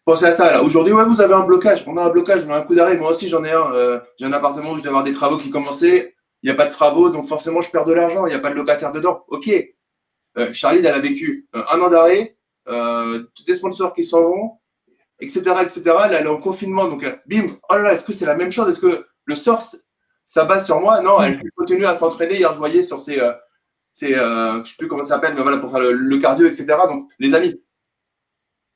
pensez à ça. Là. Aujourd'hui, ouais, vous avez un blocage. On a un blocage, on a un coup d'arrêt. Moi aussi, j'en ai un. j'ai un appartement où je dois avoir des travaux qui commençaient. Il n'y a pas de travaux, donc forcément, je perds de l'argent. Il n'y a pas de locataire dedans. OK. Charlie, elle a vécu un an d'arrêt euh, des sponsors qui s'en vont, etc., etc. Elle est en confinement, donc euh, bim, oh là là, est-ce que c'est la même chose? Est-ce que le source, ça base sur moi? Non, elle continue à s'entraîner. Hier, je voyais sur ses, euh, euh, je sais plus comment ça s'appelle, mais voilà, pour faire le, cardio, etc. Donc, les amis,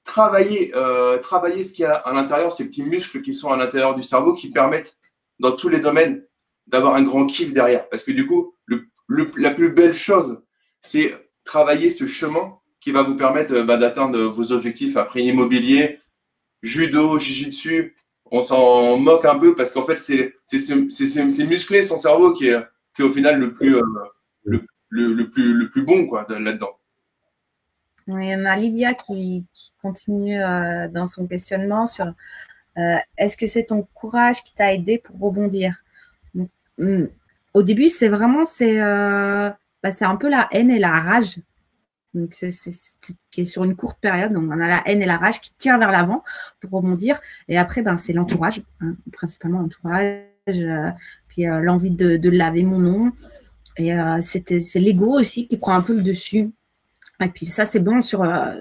travaillez, euh, travaillez ce qu'il y a à l'intérieur, ces petits muscles qui sont à l'intérieur du cerveau qui permettent, dans tous les domaines, d'avoir un grand kiff derrière. Parce que du coup, la plus belle chose, c'est travailler ce chemin qui va vous permettre euh, bah, d'atteindre vos objectifs après immobilier, judo, jiu-jitsu. On s'en moque un peu parce qu'en fait, c'est muscler son cerveau qui est, qui au final le plus, euh, le, le, plus, le plus bon là-dedans.
Y en a Lydia qui, continue euh, dans son questionnement sur est-ce que c'est ton courage qui t'a aidé pour rebondir? Hmm, Au début, c'est vraiment c'est bah, un peu la haine et la rage donc, c'est, qui est sur une courte période. Donc, on a la haine et la rage qui tirent vers l'avant pour rebondir. Et après, ben, c'est l'entourage, hein, principalement l'entourage, euh, puis euh, l'envie de, laver mon nom. Et euh, c'est l'ego aussi qui prend un peu le dessus. Et puis ça, c'est bon sur,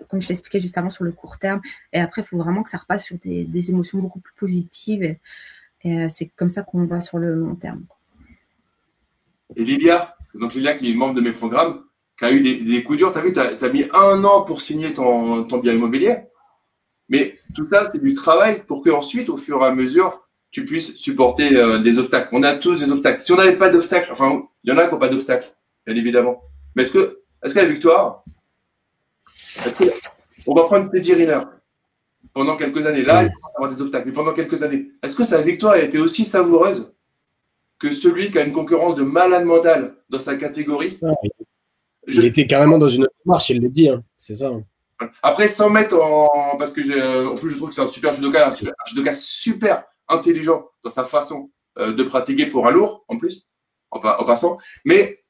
comme je l'expliquais juste avant, sur le court terme. Et après, il faut vraiment que ça repasse sur des, émotions beaucoup plus positives. Et, c'est comme ça qu'on va sur le long terme.
Et Lilia, donc Lilia qui est membre de mes programmes, qui a eu des, coups durs. Tu as vu, tu as, mis un an pour signer ton, bien immobilier. Mais tout ça, c'est du travail pour qu'ensuite, au fur et à mesure, tu puisses supporter euh, des obstacles. On a tous des obstacles. Si on n'avait pas d'obstacles, enfin, il y en a qui n'ont pas d'obstacles, bien évidemment. Mais est-ce que, est-ce que la victoire, on va prendre Teddy Riner pendant quelques années? Là, il va avoir des obstacles, mais pendant quelques années. Est-ce que sa victoire a été aussi savoureuse que celui qui a une concurrence de malade mental dans sa catégorie?
Il était carrément dans une autre marche, il le dit, hein. c'est ça. Hein.
Après, sans mettre en. Parce que euh, en plus, je trouve que c'est un super judoka, un, judoka super intelligent dans sa façon euh, de pratiquer pour un lourd, en plus, en, passant. Mais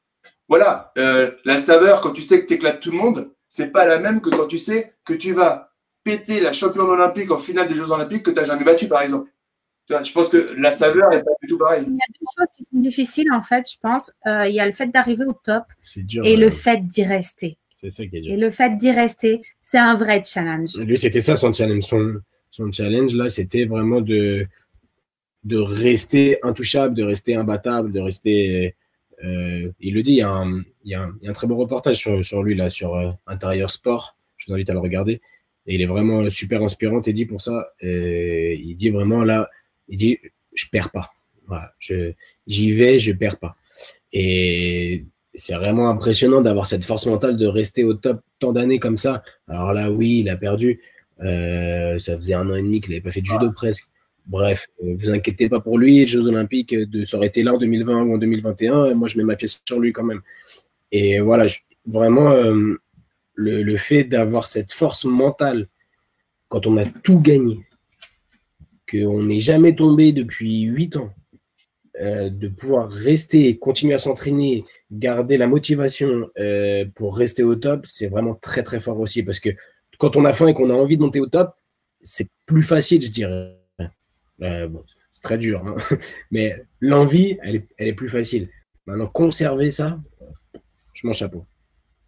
voilà, euh, la saveur, quand tu sais que tu éclates tout le monde, c'est pas la même que quand tu sais que tu vas péter la championne olympique en finale des Jeux olympiques que tu n'as jamais battu, par exemple je pense que la saveur n'est pas du tout pareille.
Il y a deux choses qui sont difficiles, en fait, je pense. Euh, il y a le fait d'arriver au top et le fait d'y rester.
C'est ça qui est dur.
Et le fait d'y rester, c'est un vrai challenge.
Lui, c'était ça son challenge. Son, son challenge, là, c'était vraiment de, de rester intouchable, de rester imbattable, de rester. Euh, il le dit, il y, a un, il, y a un, il y, a un, très beau reportage sur, sur lui, là, sur euh, Intérieur Sport. Je vous invite à le regarder. Et il est vraiment super inspirant, dit pour ça. Et il dit vraiment, là, il dit, je perds pas. Voilà, j'y vais, je perds pas. Et c'est vraiment impressionnant d'avoir cette force mentale de rester au top tant d'années comme ça. Alors là, oui, il a perdu. Euh, ça faisait un an et demi qu'il n'avait pas fait de judo presque. Bref, euh, vous inquiétez pas pour lui, les Jeux Olympiques, de, ça aurait été là en 2020 ou en 2021. Moi, je mets ma pièce sur lui quand même. Et voilà, vraiment, euh, le, le, fait d'avoir cette force mentale quand on a tout gagné, qu'on n'est jamais tombé depuis 8 ans, euh, de pouvoir rester, continuer à s'entraîner, garder la motivation euh, pour rester au top, c'est vraiment très très fort aussi. Parce que quand on a faim et qu'on a envie de monter au top, c'est plus facile, je dirais. Euh, c'est très dur, hein. (laughs) mais l'envie, elle est, elle est plus facile. Maintenant, conserver ça, je m'en chapeau.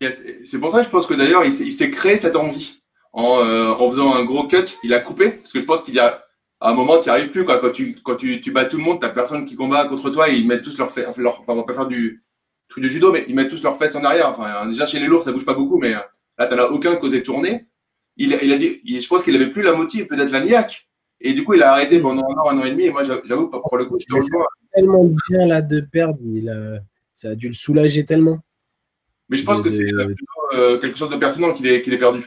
C'est pour ça que je pense que d'ailleurs, il s'est créé cette envie en, en, faisant un gros cut. Il a coupé, parce que je pense qu'il y a à un moment, tu n'y arrives plus. Quoi. Quand, tu, quand tu, tu bats tout le monde, tu n'as personne qui combat contre toi et ils mettent tous leurs fesses. Leur, enfin, on va pas faire du truc de judo, mais ils mettent tous leurs fesses en arrière. Enfin, déjà, chez les lourds, ça bouge pas beaucoup, mais euh, là, tu n'en as aucun qui osait tourner. Il, il a dit, je pense qu'il avait plus la motive, peut-être la niaque. Et du coup, il a arrêté pendant un an, un an et demi. Et moi, j'avoue, pour le coup, je te rejoins.
tellement bien là de perdre. ça a dû le soulager tellement.
Mais je pense que c'est euh, quelque chose de pertinent qu'il ait, ait perdu.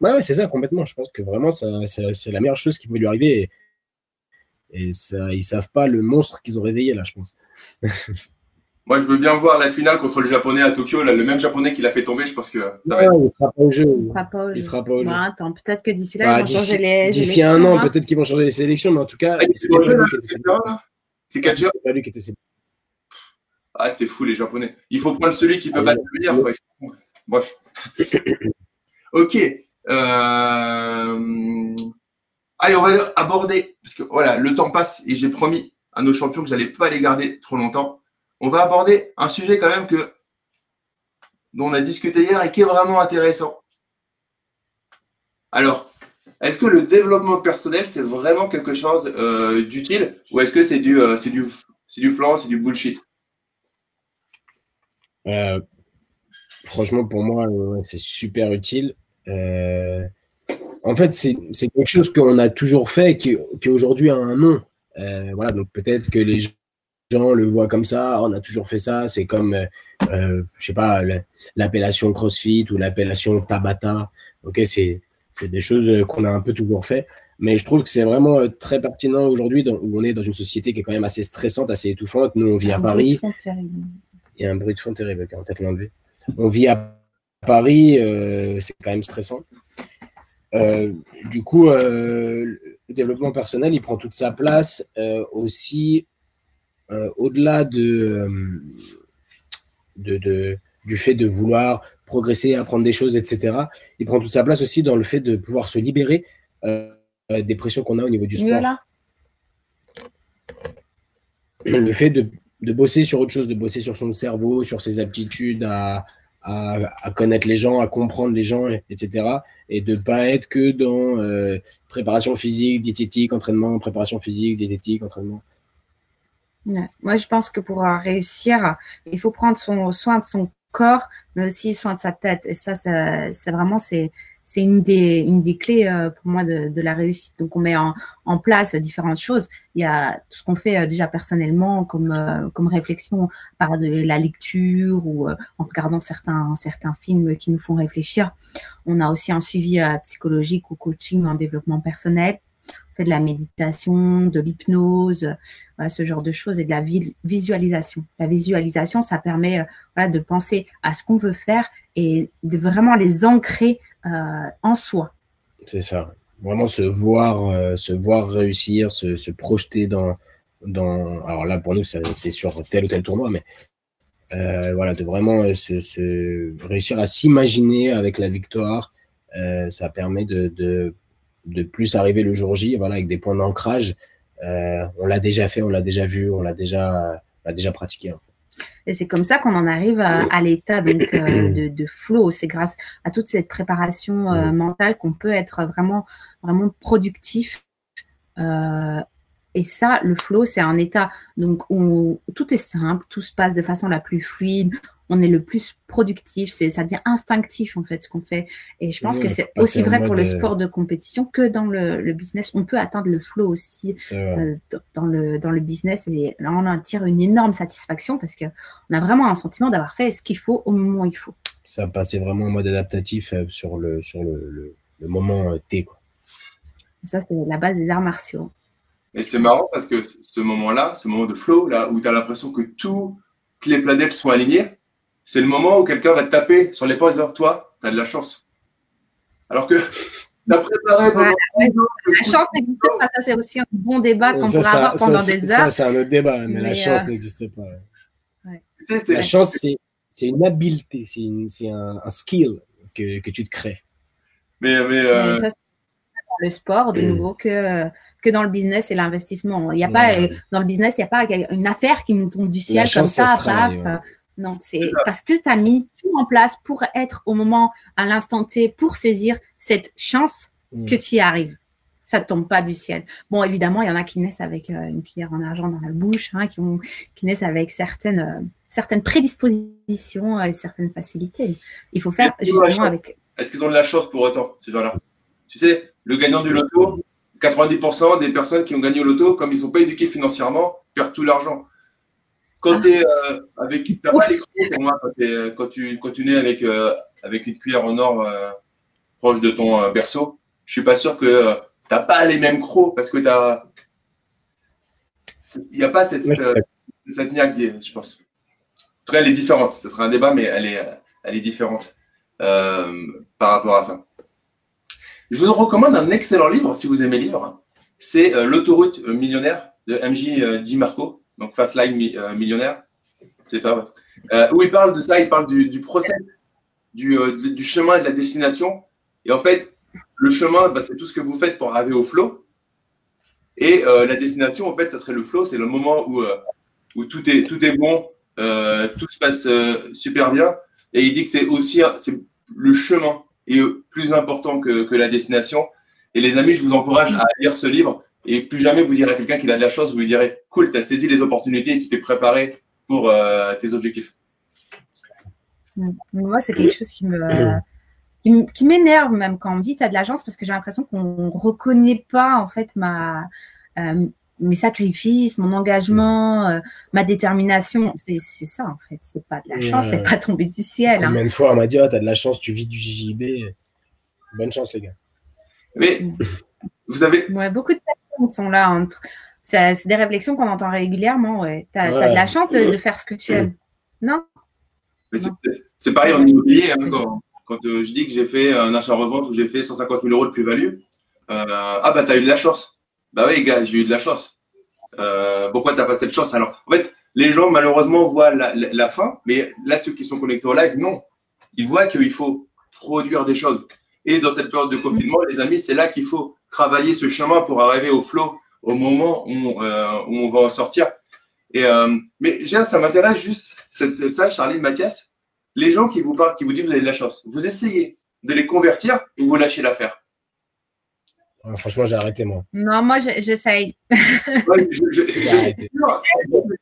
Ouais, c'est ça, complètement. Je pense que vraiment, c'est la meilleure chose qui peut lui arriver. Et, ça, ils savent pas le monstre qu'ils ont réveillé, là, je pense. (laughs)
Moi, je veux bien voir la finale contre le japonais à Tokyo, là, le même japonais qui l'a fait tomber. Je pense que
ça va être... Il sera pas au jeu.
Il sera pas au jeu.
sera pas au jeu.
Bah, attends, peut-être que d'ici là, ils vont changer les.
D'ici un an, hein. peut-être qu'ils vont changer les sélections, mais en tout cas, ah,
c'est pas
lui qui était
Ah, c'est fou, les japonais. Il faut prendre celui qui peut ah, battre le meilleur. Bref. (coughs) ok. Euh... Allez, on va aborder, parce que voilà, le temps passe et j'ai promis à nos champions que je n'allais pas les garder trop longtemps. On va aborder un sujet quand même que dont on a discuté hier et qui est vraiment intéressant. Alors, est-ce que le développement personnel, c'est vraiment quelque chose euh, d'utile ou est-ce que c'est du, euh, c'est du, c'est du c'est du bullshit?
Euh, Franchement, pour moi, c'est super utile. Euh, en fait, c'est quelque chose qu'on a toujours fait qui, qui aujourd'hui a un nom. Euh, voilà, donc peut-être que les gens le voient comme ça, on a toujours fait ça, c'est comme, euh, je sais pas, l'appellation CrossFit ou l'appellation Tabata. Ok, c'est des choses qu'on a un peu toujours fait. Mais je trouve que c'est vraiment très pertinent aujourd'hui où on est dans une société qui est quand même assez stressante, assez étouffante. Nous, on vit à Paris. Il y a un bruit de fond terrible, on peut-être l'enlever. On vit à Paris, euh, c'est quand même stressant. Euh, du coup, euh, le développement personnel, il prend toute sa place aussi au-delà de, de, du fait de vouloir progresser, apprendre des choses, etc. Il prend toute sa place aussi dans le fait de pouvoir se libérer des pressions qu'on a au niveau du sport. Le fait de, de, bosser sur autre chose, de bosser sur son cerveau, sur ses aptitudes à, à, connaître les gens, à comprendre les gens, etc. Et de pas être que dans euh, préparation physique, diététique, entraînement, préparation physique, diététique, entraînement.
Moi, je pense que pour réussir, il faut prendre soin de son corps, mais aussi soin de sa tête. Et ça, c'est vraiment c'est une des, une des clés euh, pour moi de, de, la réussite. Donc, on met en, en, place différentes choses. Il y a tout ce qu'on fait euh, déjà personnellement comme, euh, comme réflexion par de la lecture ou en regardant certains, certains films qui nous font réfléchir. On a aussi un suivi psychologique ou coaching en développement personnel. On fait de la méditation, de l'hypnose, ce genre de choses et de la visualisation. La visualisation, ça permet de penser à ce qu'on veut faire et de vraiment les ancrer en soi.
C'est ça. Vraiment se voir, euh, se voir réussir, se, projeter dans, dans. Alors là, pour nous, c'est sur tel ou tel tournoi, mais euh, voilà, de vraiment se, réussir à s'imaginer avec la victoire. ça permet de, plus arriver le jour J, voilà, avec des points d'ancrage. on l'a déjà fait, on l'a déjà vu, on l'a déjà, déjà pratiqué.
Et c'est comme ça qu'on en arrive à, l'état donc euh, (clears throat) de, de, flow. C'est grâce à toute cette préparation euh, mentale qu'on peut être vraiment vraiment productif. Euh, et ça, le flow, c'est un état donc où tout est simple, tout se passe de façon la plus fluide on est le plus productif, c'est ça devient instinctif en fait ce qu'on fait. Et je pense que c'est aussi vrai pour le sport de compétition que dans le, business. On peut atteindre le flow aussi euh, dans le dans le business et là on en tire une énorme satisfaction parce que on a vraiment un sentiment d'avoir fait ce qu'il faut au moment où il faut.
Ça passé vraiment en mode adaptatif euh, sur le sur le, le, moment euh, T quoi.
Ça c'est la base des arts martiaux.
Et c'est marrant parce que ce moment-là, ce moment de flow là où tu as l'impression que toutes les planètes sont alignées c'est le moment où quelqu'un va te taper sur l'épaule et dire Toi, tu as de la chance. Alors que (laughs) préparé pendant
ouais, La chance n'existe pas. Ça, c'est aussi un bon débat qu'on pourrait avoir pendant des heures.
Ça, c'est un autre débat, mais, la chance euh... n'existe pas. La chance, c'est une habileté, c'est un, un, skill que, que, tu te crées.
Mais, mais, euh...
mais ça, le sport, de nouveau, que, que dans le business et l'investissement. Il n'y a pas, ouais. dans le business, il n'y a pas une affaire qui nous tombe du ciel comme ça, paf. Ouais. Non, c'est parce que tu as mis tout en place pour être au moment, à l'instant T, pour saisir cette chance mm. que tu y arrives. Ça ne tombe pas du ciel. Bon, évidemment, il y en a qui naissent avec euh, une cuillère en argent dans la bouche, hein, qui, ont, qui naissent avec certaines, euh, certaines prédispositions et certaines facilités. Il faut faire justement avec.
Est-ce qu'ils ont de la chance pour autant, ces gens-là? Tu sais, le gagnant du loto, 90% des personnes qui ont gagné au loto, comme ils ne sont pas éduqués financièrement, perdent tout l'argent. Quand tu es euh, avec. Tu n'as pas les crocs pour moi, quand, es, quand, tu, quand tu nais avec, euh, avec une cuillère en or euh, proche de ton berceau, je suis pas sûr que tu n'as pas les mêmes crocs parce que tu as. Il n'y a pas cette, cette, cette niaque, je pense. En tout cas, elle est différente. Ce sera un débat, mais elle est, elle est différente par rapport à ça. Je vous recommande un excellent livre, si vous aimez lire. C'est L'autoroute millionnaire de MJ Di Marco donc Fast Line Millionnaire, c'est ça, euh, où il parle de ça, il parle du, du procès, du, euh, du, chemin et de la destination. Et en fait, le chemin, bah, c'est tout ce que vous faites pour arriver au flow. Et euh, la destination, en fait, ça serait le flow, c'est le moment où, où tout, est, tout est bon, tout se passe super bien. Et il dit que c'est aussi le chemin est plus important que, que la destination. Et les amis, je vous encourage à lire ce livre et plus jamais vous direz à quelqu'un qu'il a de la chance, vous lui direz Cool, tu as saisi les opportunités et tu t'es préparé pour euh, tes objectifs.
Moi, c'est quelque chose qui me. (clears throat) Qui m'énerve même quand on me dit tu as de la chance parce que j'ai l'impression qu'on ne reconnaît pas en fait ma, euh, mes sacrifices, mon engagement, euh, ma détermination. C'est ça en fait. C'est pas de la chance, ouais. c'est pas tombé du ciel.
Combien hein. de fois on m'a dit oh, tu as de la chance, tu vis du JJB. Bonne chance les gars.
Mais vous avez.
Ouais, beaucoup de sont là entre. C'est des réflexions qu'on entend régulièrement. Ouais. Tu as, ouais. as, de la chance de, de, faire ce que tu aimes. Non?
C'est pareil en immobilier. Hein, quand, quand euh, je dis que j'ai fait un achat-revente où j'ai fait 150 000 euros de plus-value, euh, ah bah, tu as eu de la chance. Bah oui, gars, j'ai eu de la chance. Euh, pourquoi tu n'as pas cette chance alors? En fait, les gens, malheureusement, voient la, la, la, fin, mais là, ceux qui sont connectés au live, non. Ils voient qu'il faut produire des choses. Et dans cette période de confinement, les amis, c'est là qu'il faut travailler ce chemin pour arriver au flow au moment où, euh, où on va en sortir. Et, euh, mais ça m'intéresse juste, cette, ça, Charlie, Mathias, les gens qui vous parlent, qui vous disent vous avez de la chance, vous essayez de les convertir ou vous lâchez l'affaire
ouais, Franchement, j'ai arrêté moi.
Non, moi, j'essaye. Ouais, j'ai arrêté.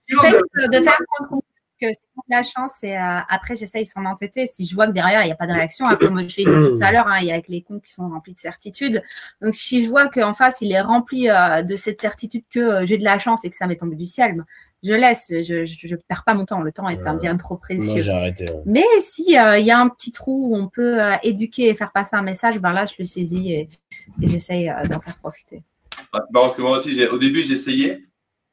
J'essaye de faire prendre que c'est la chance et euh, après j'essaye sans entêter. Si je vois que derrière il n'y a pas de réaction hein, comme je l'ai dit tout à l'heure hein, il y a avec les comptes qui sont remplis de certitude donc si je vois qu'en face il est rempli euh, de cette certitude que euh, j'ai de la chance et que ça m'est tombé du ciel je laisse je, je, je, perds pas mon temps. Le temps est un bien trop précieux.
Moi, arrêté, ouais.
mais si il y a un petit trou où on peut éduquer et faire passer un message ben là je le saisis et, et j'essaye d'en faire profiter.
Ah, c'est marrant parce que moi aussi au début j'essayais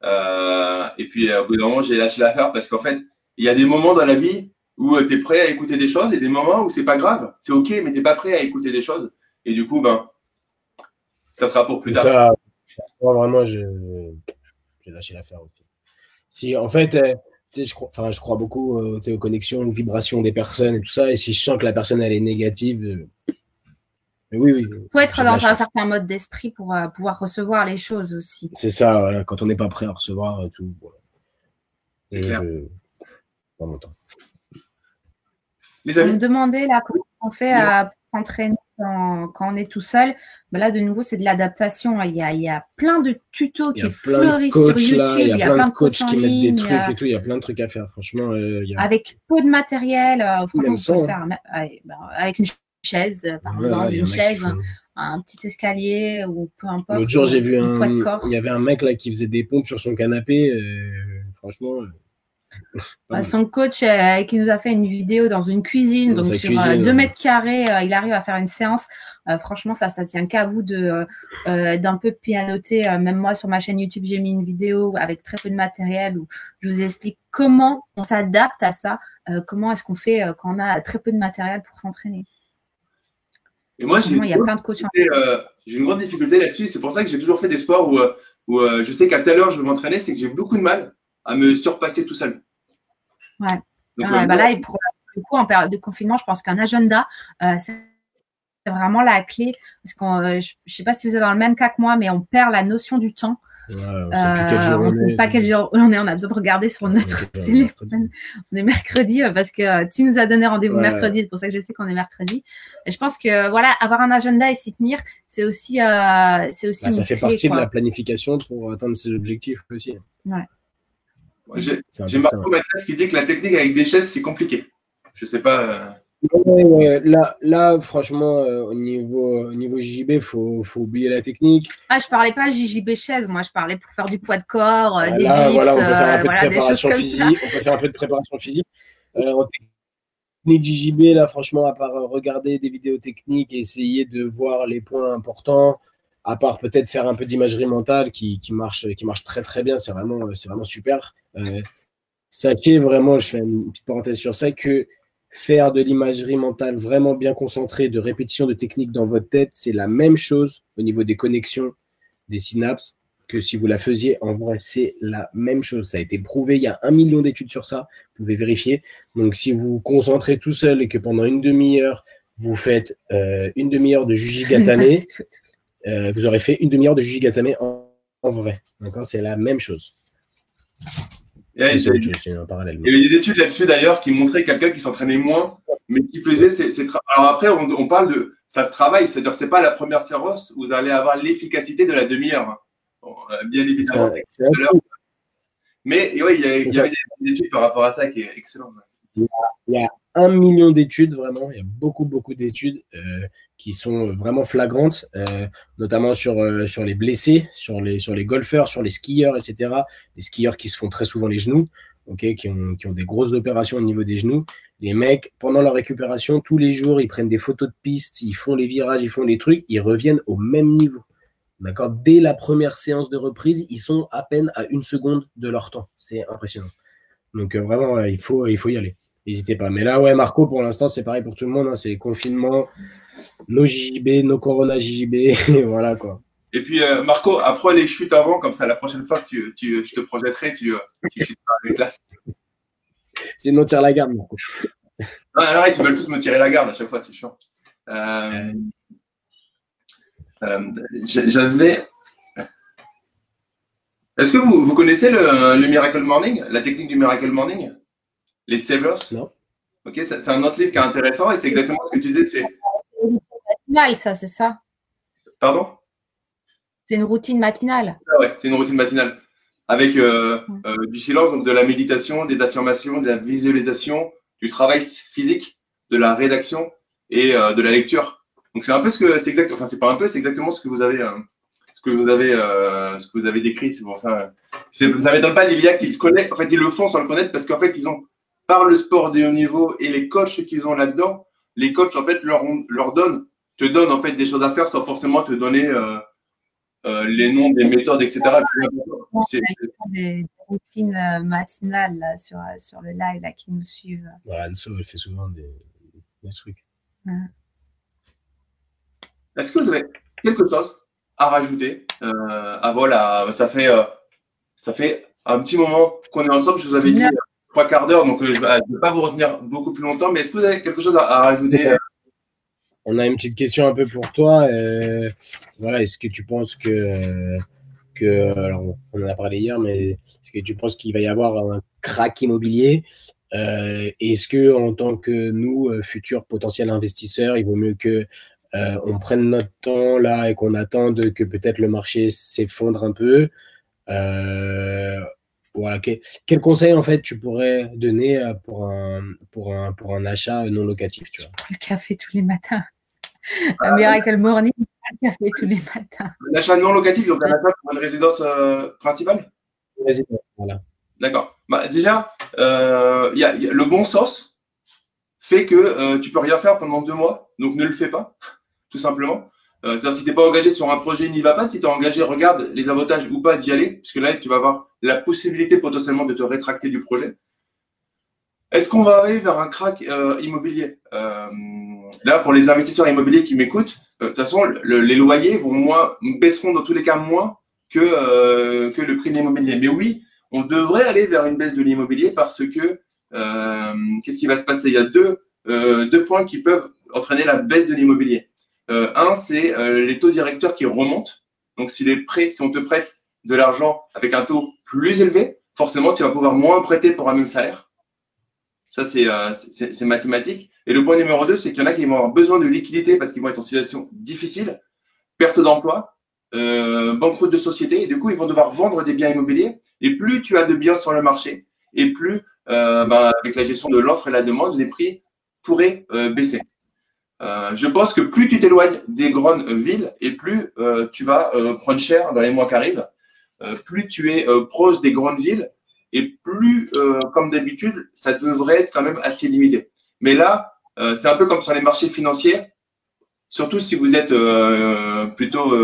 et puis au bout d'un moment j'ai lâché l'affaire parce qu'en fait il y a des moments dans la vie où tu es prêt à écouter des choses et des moments où c'est pas grave. C'est OK, mais tu n'es pas prêt à écouter des choses. Et du coup, ben, ça sera pour plus tard. Ça,
moi, vraiment, j'ai lâché l'affaire aussi. Si, en fait, je crois, enfin, je crois beaucoup euh, aux connexions, aux vibrations des personnes et tout ça. Et si je sens que la personne, elle est négative, euh, oui, oui.
Il faut être dans un certain mode d'esprit pour euh, pouvoir recevoir les choses aussi.
C'est ça, voilà, quand on n'est pas prêt à recevoir tout. Voilà.
C'est clair. Je
dans mon temps.
Les amis. Vous me demandez là comment on fait à s'entraîner quand, quand, on est tout seul. Ben là, de nouveau, c'est de l'adaptation. Il y, a, il y a plein de tutos qui fleurissent sur YouTube.
Là, il y a, plein de coachs qui mettent des trucs et tout. Il y a plein de trucs à faire. Franchement, euh, y a...
avec peu de matériel, euh, franchement, on peut faire ben, avec une chaise, par ouais, exemple, une chaise. Un petit escalier ou peu importe.
L'autre jour, j'ai vu un. Il y avait un mec là qui faisait des pompes sur son canapé. Euh, franchement,
son coach euh, qui nous a fait une vidéo dans une cuisine, dans donc sur 2 euh, mètres carrés, euh, il arrive à faire une séance. Euh, franchement, ça, ça tient qu'à vous de euh, d'un peu pianoter. même moi, sur ma chaîne YouTube, j'ai mis une vidéo avec très peu de matériel où je vous explique comment on s'adapte à ça, comment est-ce qu'on fait quand on a très peu de matériel pour s'entraîner.
Et moi, j'ai
il y a plein de coachs.
euh, j'ai une grande difficulté là-dessus. C'est pour ça que j'ai toujours fait des sports où, où euh, je sais qu'à telle heure je vais m'entraîner, c'est que j'ai beaucoup de mal à me surpasser tout seul.
Ouais.
Donc,
Ah,
euh,
bah là, et pour le coup, en période de confinement, je pense qu'un agenda, euh, c'est vraiment la clé. Parce qu'on, euh, je ne sais pas si vous êtes dans le même cas que moi, mais on perd la notion du temps.
Ouais, on sait plus quel
Euh,
jour
on
on
ne sait pas quel jour on est. On a besoin de regarder sur notre téléphone. On est mercredi parce que tu nous as donné rendez-vous
Ouais.
mercredi. C'est pour ça que je sais qu'on est mercredi. Et je pense que voilà, avoir un agenda et s'y tenir, c'est aussi, euh, c'est aussi
Bah, ça fait
clé,
partie de la planification pour atteindre ses objectifs aussi. C'est
j'ai. Marco Mathias qui dit que la technique avec des chaises, c'est compliqué. Je sais pas. euh,
Ouais, ouais, là, là, franchement, euh, au niveau, au niveau JJB, faut, faut oublier la technique.
Ah, je parlais pas JJB chaise, moi, je parlais pour faire du poids de corps, euh, des
Là,
dips,
voilà, on peut faire un
euh,
peu de
voilà, des choses
préparation
comme ça.
physique. On peut faire un peu de préparation physique. Euh, en technique JJB, là, franchement, à part regarder des vidéos techniques et essayer de voir les points importants, à part peut-être faire un peu d'imagerie mentale qui, qui marche, qui marche très très bien, c'est vraiment, c'est vraiment super. Euh, sachez vraiment, je fais une petite parenthèse sur ça, que faire de l'imagerie mentale vraiment bien concentrée, de répétition de techniques dans votre tête, c'est la même chose au niveau des connexions, des synapses, que si vous la faisiez en vrai, c'est la même chose. Ça a été prouvé, il y a un million d'études sur ça, vous pouvez vérifier. Donc si vous vous concentrez tout seul et que pendant une demi-heure, vous faites euh, une demi-heure de Jujigatame, (laughs) euh, vous aurez fait une demi-heure de Jujigatame en, en vrai. D'accord? C'est la même chose.
il y a-
C'est autre chose, c'est un parallèle.
Il y avait des études là-dessus d'ailleurs qui montraient quelqu'un qui s'entraînait moins, mais qui faisait ses, ses Alors après, on, on parle de ça se travaille, c'est-à-dire c'est pas la première séance où vous allez avoir l'efficacité de la demi-heure. hein. Bon, euh, bien évidemment. Mais ouais, il y, il avait des, des études par rapport à ça qui est excellent.
un million d'études, vraiment. Il y a beaucoup, beaucoup d'études euh, qui sont vraiment flagrantes, euh, notamment sur, euh, sur les blessés, sur les, sur les golfeurs, sur les skieurs, etc. Les skieurs qui se font très souvent les genoux, ok, qui, ont, qui ont des grosses opérations au niveau des genoux. Les mecs, pendant leur récupération, tous les jours, ils prennent des photos de pistes, ils font les virages, ils font les trucs, ils reviennent au même niveau. D'accord? Dès la première séance de reprise, ils sont à peine à une seconde de leur temps. C'est impressionnant. Donc vraiment, il, faut, il faut y aller. N'hésitez pas. Mais là, ouais, Marco, pour l'instant, c'est pareil pour tout le monde. hein. C'est confinement, nos JJB, nos Corona JJB. (laughs) et voilà quoi.
Et puis euh, Marco, apprends les chutes avant, comme ça la prochaine fois que tu, tu, je te projetterai, tu, euh, tu chutes pas avec classe.
Sinon, tire la garde, Marco.
Arrête, ils veulent tous me tirer la garde à chaque fois, c'est chiant. Euh, euh, j'a- J'avais. Est-ce que vous, vous connaissez le, le Miracle Morning, la technique du Miracle Morning? Les Savers?
Non.
Ok, c'est un autre livre qui est intéressant et c'est exactement ce que tu disais. C'est
Matinale, ça, c'est ça.
pardon?
C'est une routine matinale.
Ah ouais, c'est une routine matinale avec euh, euh, du silence, donc de la méditation, des affirmations, de la visualisation, du travail physique, de la rédaction et euh, de la lecture. Donc c'est un peu ce que c'est exact. Enfin c'est pas un peu, c'est exactement ce que vous avez, euh, ce que vous avez, euh, ce que vous avez décrit. C'est pour ça. Ça m'étonne pas Lilia qu'ils le connaissent. En fait ils le font sans le connaître parce qu'en fait ils ont par le sport de haut niveau et les coachs qu'ils ont là-dedans, les coachs en fait leur donnent, te donnent en fait des choses à faire sans forcément te donner euh, euh, les noms des méthodes, etc. C'est-
des, routines euh, matinales là, sur, sur le live là, qui nous suivent.
Voilà, Anso, elle fait souvent des, des trucs.
Est-ce que vous avez quelque chose à rajouter? Euh, Ah voilà, ça fait, euh, ça fait un petit moment qu'on est ensemble. Je vous avais dit euh, trois quarts d'heure, donc euh, je ne vais pas vous retenir beaucoup plus longtemps. Mais est-ce que vous avez quelque chose à, rajouter?
On a une petite question un peu pour toi. euh, voilà, est-ce que tu penses que, euh, que alors, on en a parlé hier, mais est-ce que tu penses qu'il va y avoir un crack immobilier? Est-ce que en tant que nous, futurs potentiels investisseurs, il vaut mieux que on prenne notre temps là et qu'on attende que peut-être le marché s'effondre un peu? Voilà. que- quel conseil en fait tu pourrais donner euh, pour un pour un pour un achat non locatif, tu vois?
Le café tous les matins. Un Miracle Morning, le café tous les matins.
L'achat non locatif, donc un achat pour une résidence euh, principale?
Voilà.
D'accord. Bah, déjà, euh, il y a- il y a- le bon sens fait que euh, tu peux rien faire pendant deux mois, donc ne le fais pas, tout simplement. Euh, C'est-à-dire si tu n'es pas engagé sur un projet, n'y va pas. Si tu es engagé, regarde les avantages ou pas d'y aller, puisque là, tu vas avoir la possibilité potentiellement de te rétracter du projet. Est-ce qu'on va aller vers un crack euh, immobilier? Euh, là, pour les investisseurs immobiliers qui m'écoutent, de toute façon, les loyers vont moins, baisseront dans tous les cas moins que, que le prix de l'immobilier. Mais oui, on devrait aller vers une baisse de l'immobilier parce que qu'est-ce qui va se passer? Il y a deux, deux points qui peuvent entraîner la baisse de l'immobilier. Un, c'est les taux directeurs qui remontent. Donc, si les prêts, si on te prête de l'argent avec un taux plus élevé, forcément, tu vas pouvoir moins prêter pour un même salaire. Ça, euh, c'est mathématique. Et le point numéro deux, c'est qu'il y en a qui vont avoir besoin de liquidité parce qu'ils vont être en situation difficile, perte d'emploi, euh, banqueroute de société. Et du coup, ils vont devoir vendre des biens immobiliers. Et plus tu as de biens sur le marché, et plus, euh, ben, avec la gestion de l'offre et la demande, les prix pourraient baisser. Je pense que plus tu t'éloignes des grandes villes et plus tu vas prendre cher dans les mois qui arrivent. plus tu es proche des grandes villes, et plus, euh, comme d'habitude, ça devrait être quand même assez limité. Mais là, euh, c'est un peu comme sur les marchés financiers, surtout si vous êtes euh, plutôt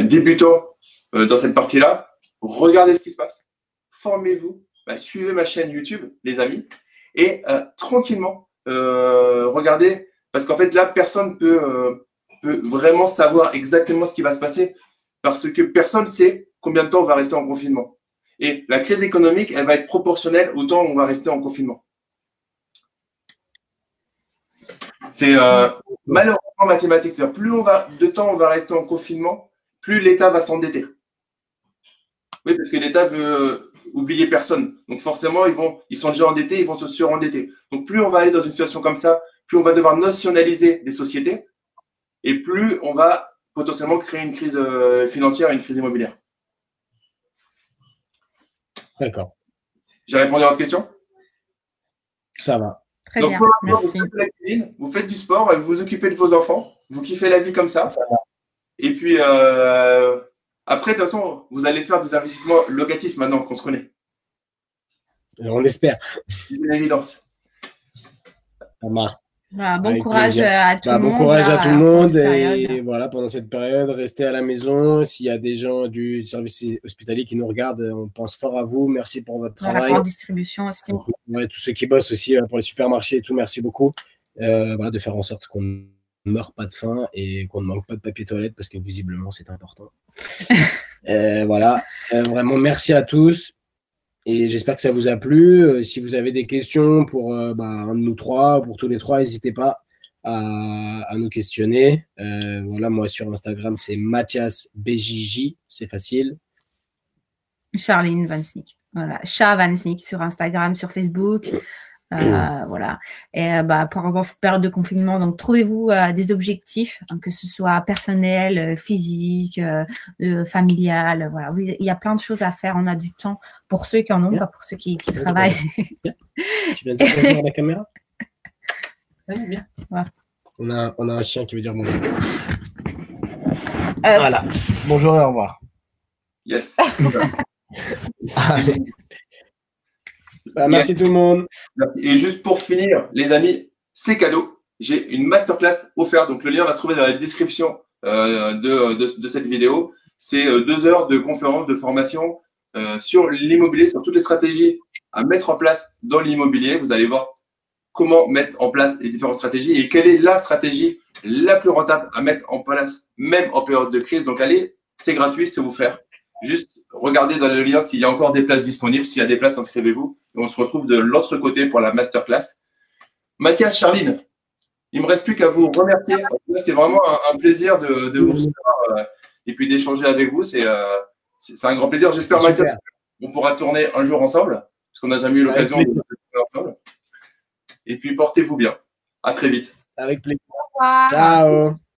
débutant dans cette partie-là, regardez ce qui se passe, formez-vous, bah, suivez ma chaîne YouTube, les amis, et tranquillement, regardez, parce qu'en fait, là, personne peut, peut vraiment savoir exactement ce qui va se passer, parce que personne ne sait combien de temps on va rester en confinement. Et la crise économique, elle va être proportionnelle au temps où on va rester en confinement. C'est euh, malheureusement mathématique. C'est-à-dire, plus on va, de temps on va rester en confinement, plus l'État va s'endetter. Oui, parce que l'État veut euh, oublier personne. Donc forcément, ils, vont, ils sont déjà endettés, ils vont se surendetter. Donc plus on va aller dans une situation comme ça, plus on va devoir nationaliser des sociétés et plus on va potentiellement créer une crise euh, financière et une crise immobilière.
D'accord.
J'ai répondu à votre question?
Ça va.
Très bien. Merci.
Vous faites, la cuisine, vous faites du sport, vous vous occupez de vos enfants, vous kiffez la vie comme ça. Et puis, euh, après, de toute façon, vous allez faire des investissements locatifs maintenant qu'on se connaît.
On espère.
C'est une évidence.
Bah, bon courage à tout bah, le
monde. Bon courage à tout le monde et voilà pendant cette période, restez à la maison. S'il y a des gens du service hospitalier qui nous regardent, on pense fort à vous. Merci pour votre travail.
Pour distribution aussi.
tous ceux qui bossent aussi euh, pour les supermarchés et tout, merci beaucoup euh, voilà, de faire en sorte qu'on ne meure pas de faim et qu'on ne manque pas de papier toilette parce que visiblement c'est important. (laughs) euh, voilà, euh, vraiment merci à tous. Et j'espère que ça vous a plu. Euh, si vous avez des questions pour bah, un de nous trois, pour tous les trois, n'hésitez pas à, nous questionner. Voilà, moi sur Instagram, c'est Mathias BJJ, c'est facile.
Charline Vansnick. Voilà, Chat Vansnick sur Instagram, sur Facebook. Euh, voilà. Et euh, bah, pendant cette période de confinement, donc trouvez-vous euh, des objectifs, hein, que ce soit personnel, physique, familial. Voilà, il y a plein de choses à faire. On a du temps pour ceux qui en ont, pas pour ceux qui, travaillent.
Tu viens de dire la caméra? (laughs) Bien. On, a, on a un chien qui veut dire bonjour. Voilà. Bonjour et au revoir.
Yes. (laughs)
Allez. Bah, merci tout le monde.
Et juste pour finir, les amis, c'est cadeau. J'ai une masterclass offerte. Donc, le lien va se trouver dans la description euh, de, cette vidéo. C'est euh, deux heures de conférence, de formation euh, sur l'immobilier, sur toutes les stratégies à mettre en place dans l'immobilier. Vous allez voir comment mettre en place les différentes stratégies et quelle est la stratégie la plus rentable à mettre en place, même en période de crise. Donc, allez, c'est gratuit, c'est vous faire. Juste regardez dans le lien s'il y a encore des places disponibles. S'il y a des places, inscrivez-vous. on se retrouve de l'autre côté pour la masterclass. Mathias, Charline, il ne me reste plus qu'à vous remercier. C'est vraiment un, plaisir de, vous recevoir euh, et puis d'échanger avec vous. Euh, c'est un grand plaisir. J'espère, Mathias, on pourra tourner un jour ensemble, parce qu'on n'a jamais eu l'occasion de tourner ensemble. Et puis, portez-vous bien. À très vite.
Avec plaisir. Ciao.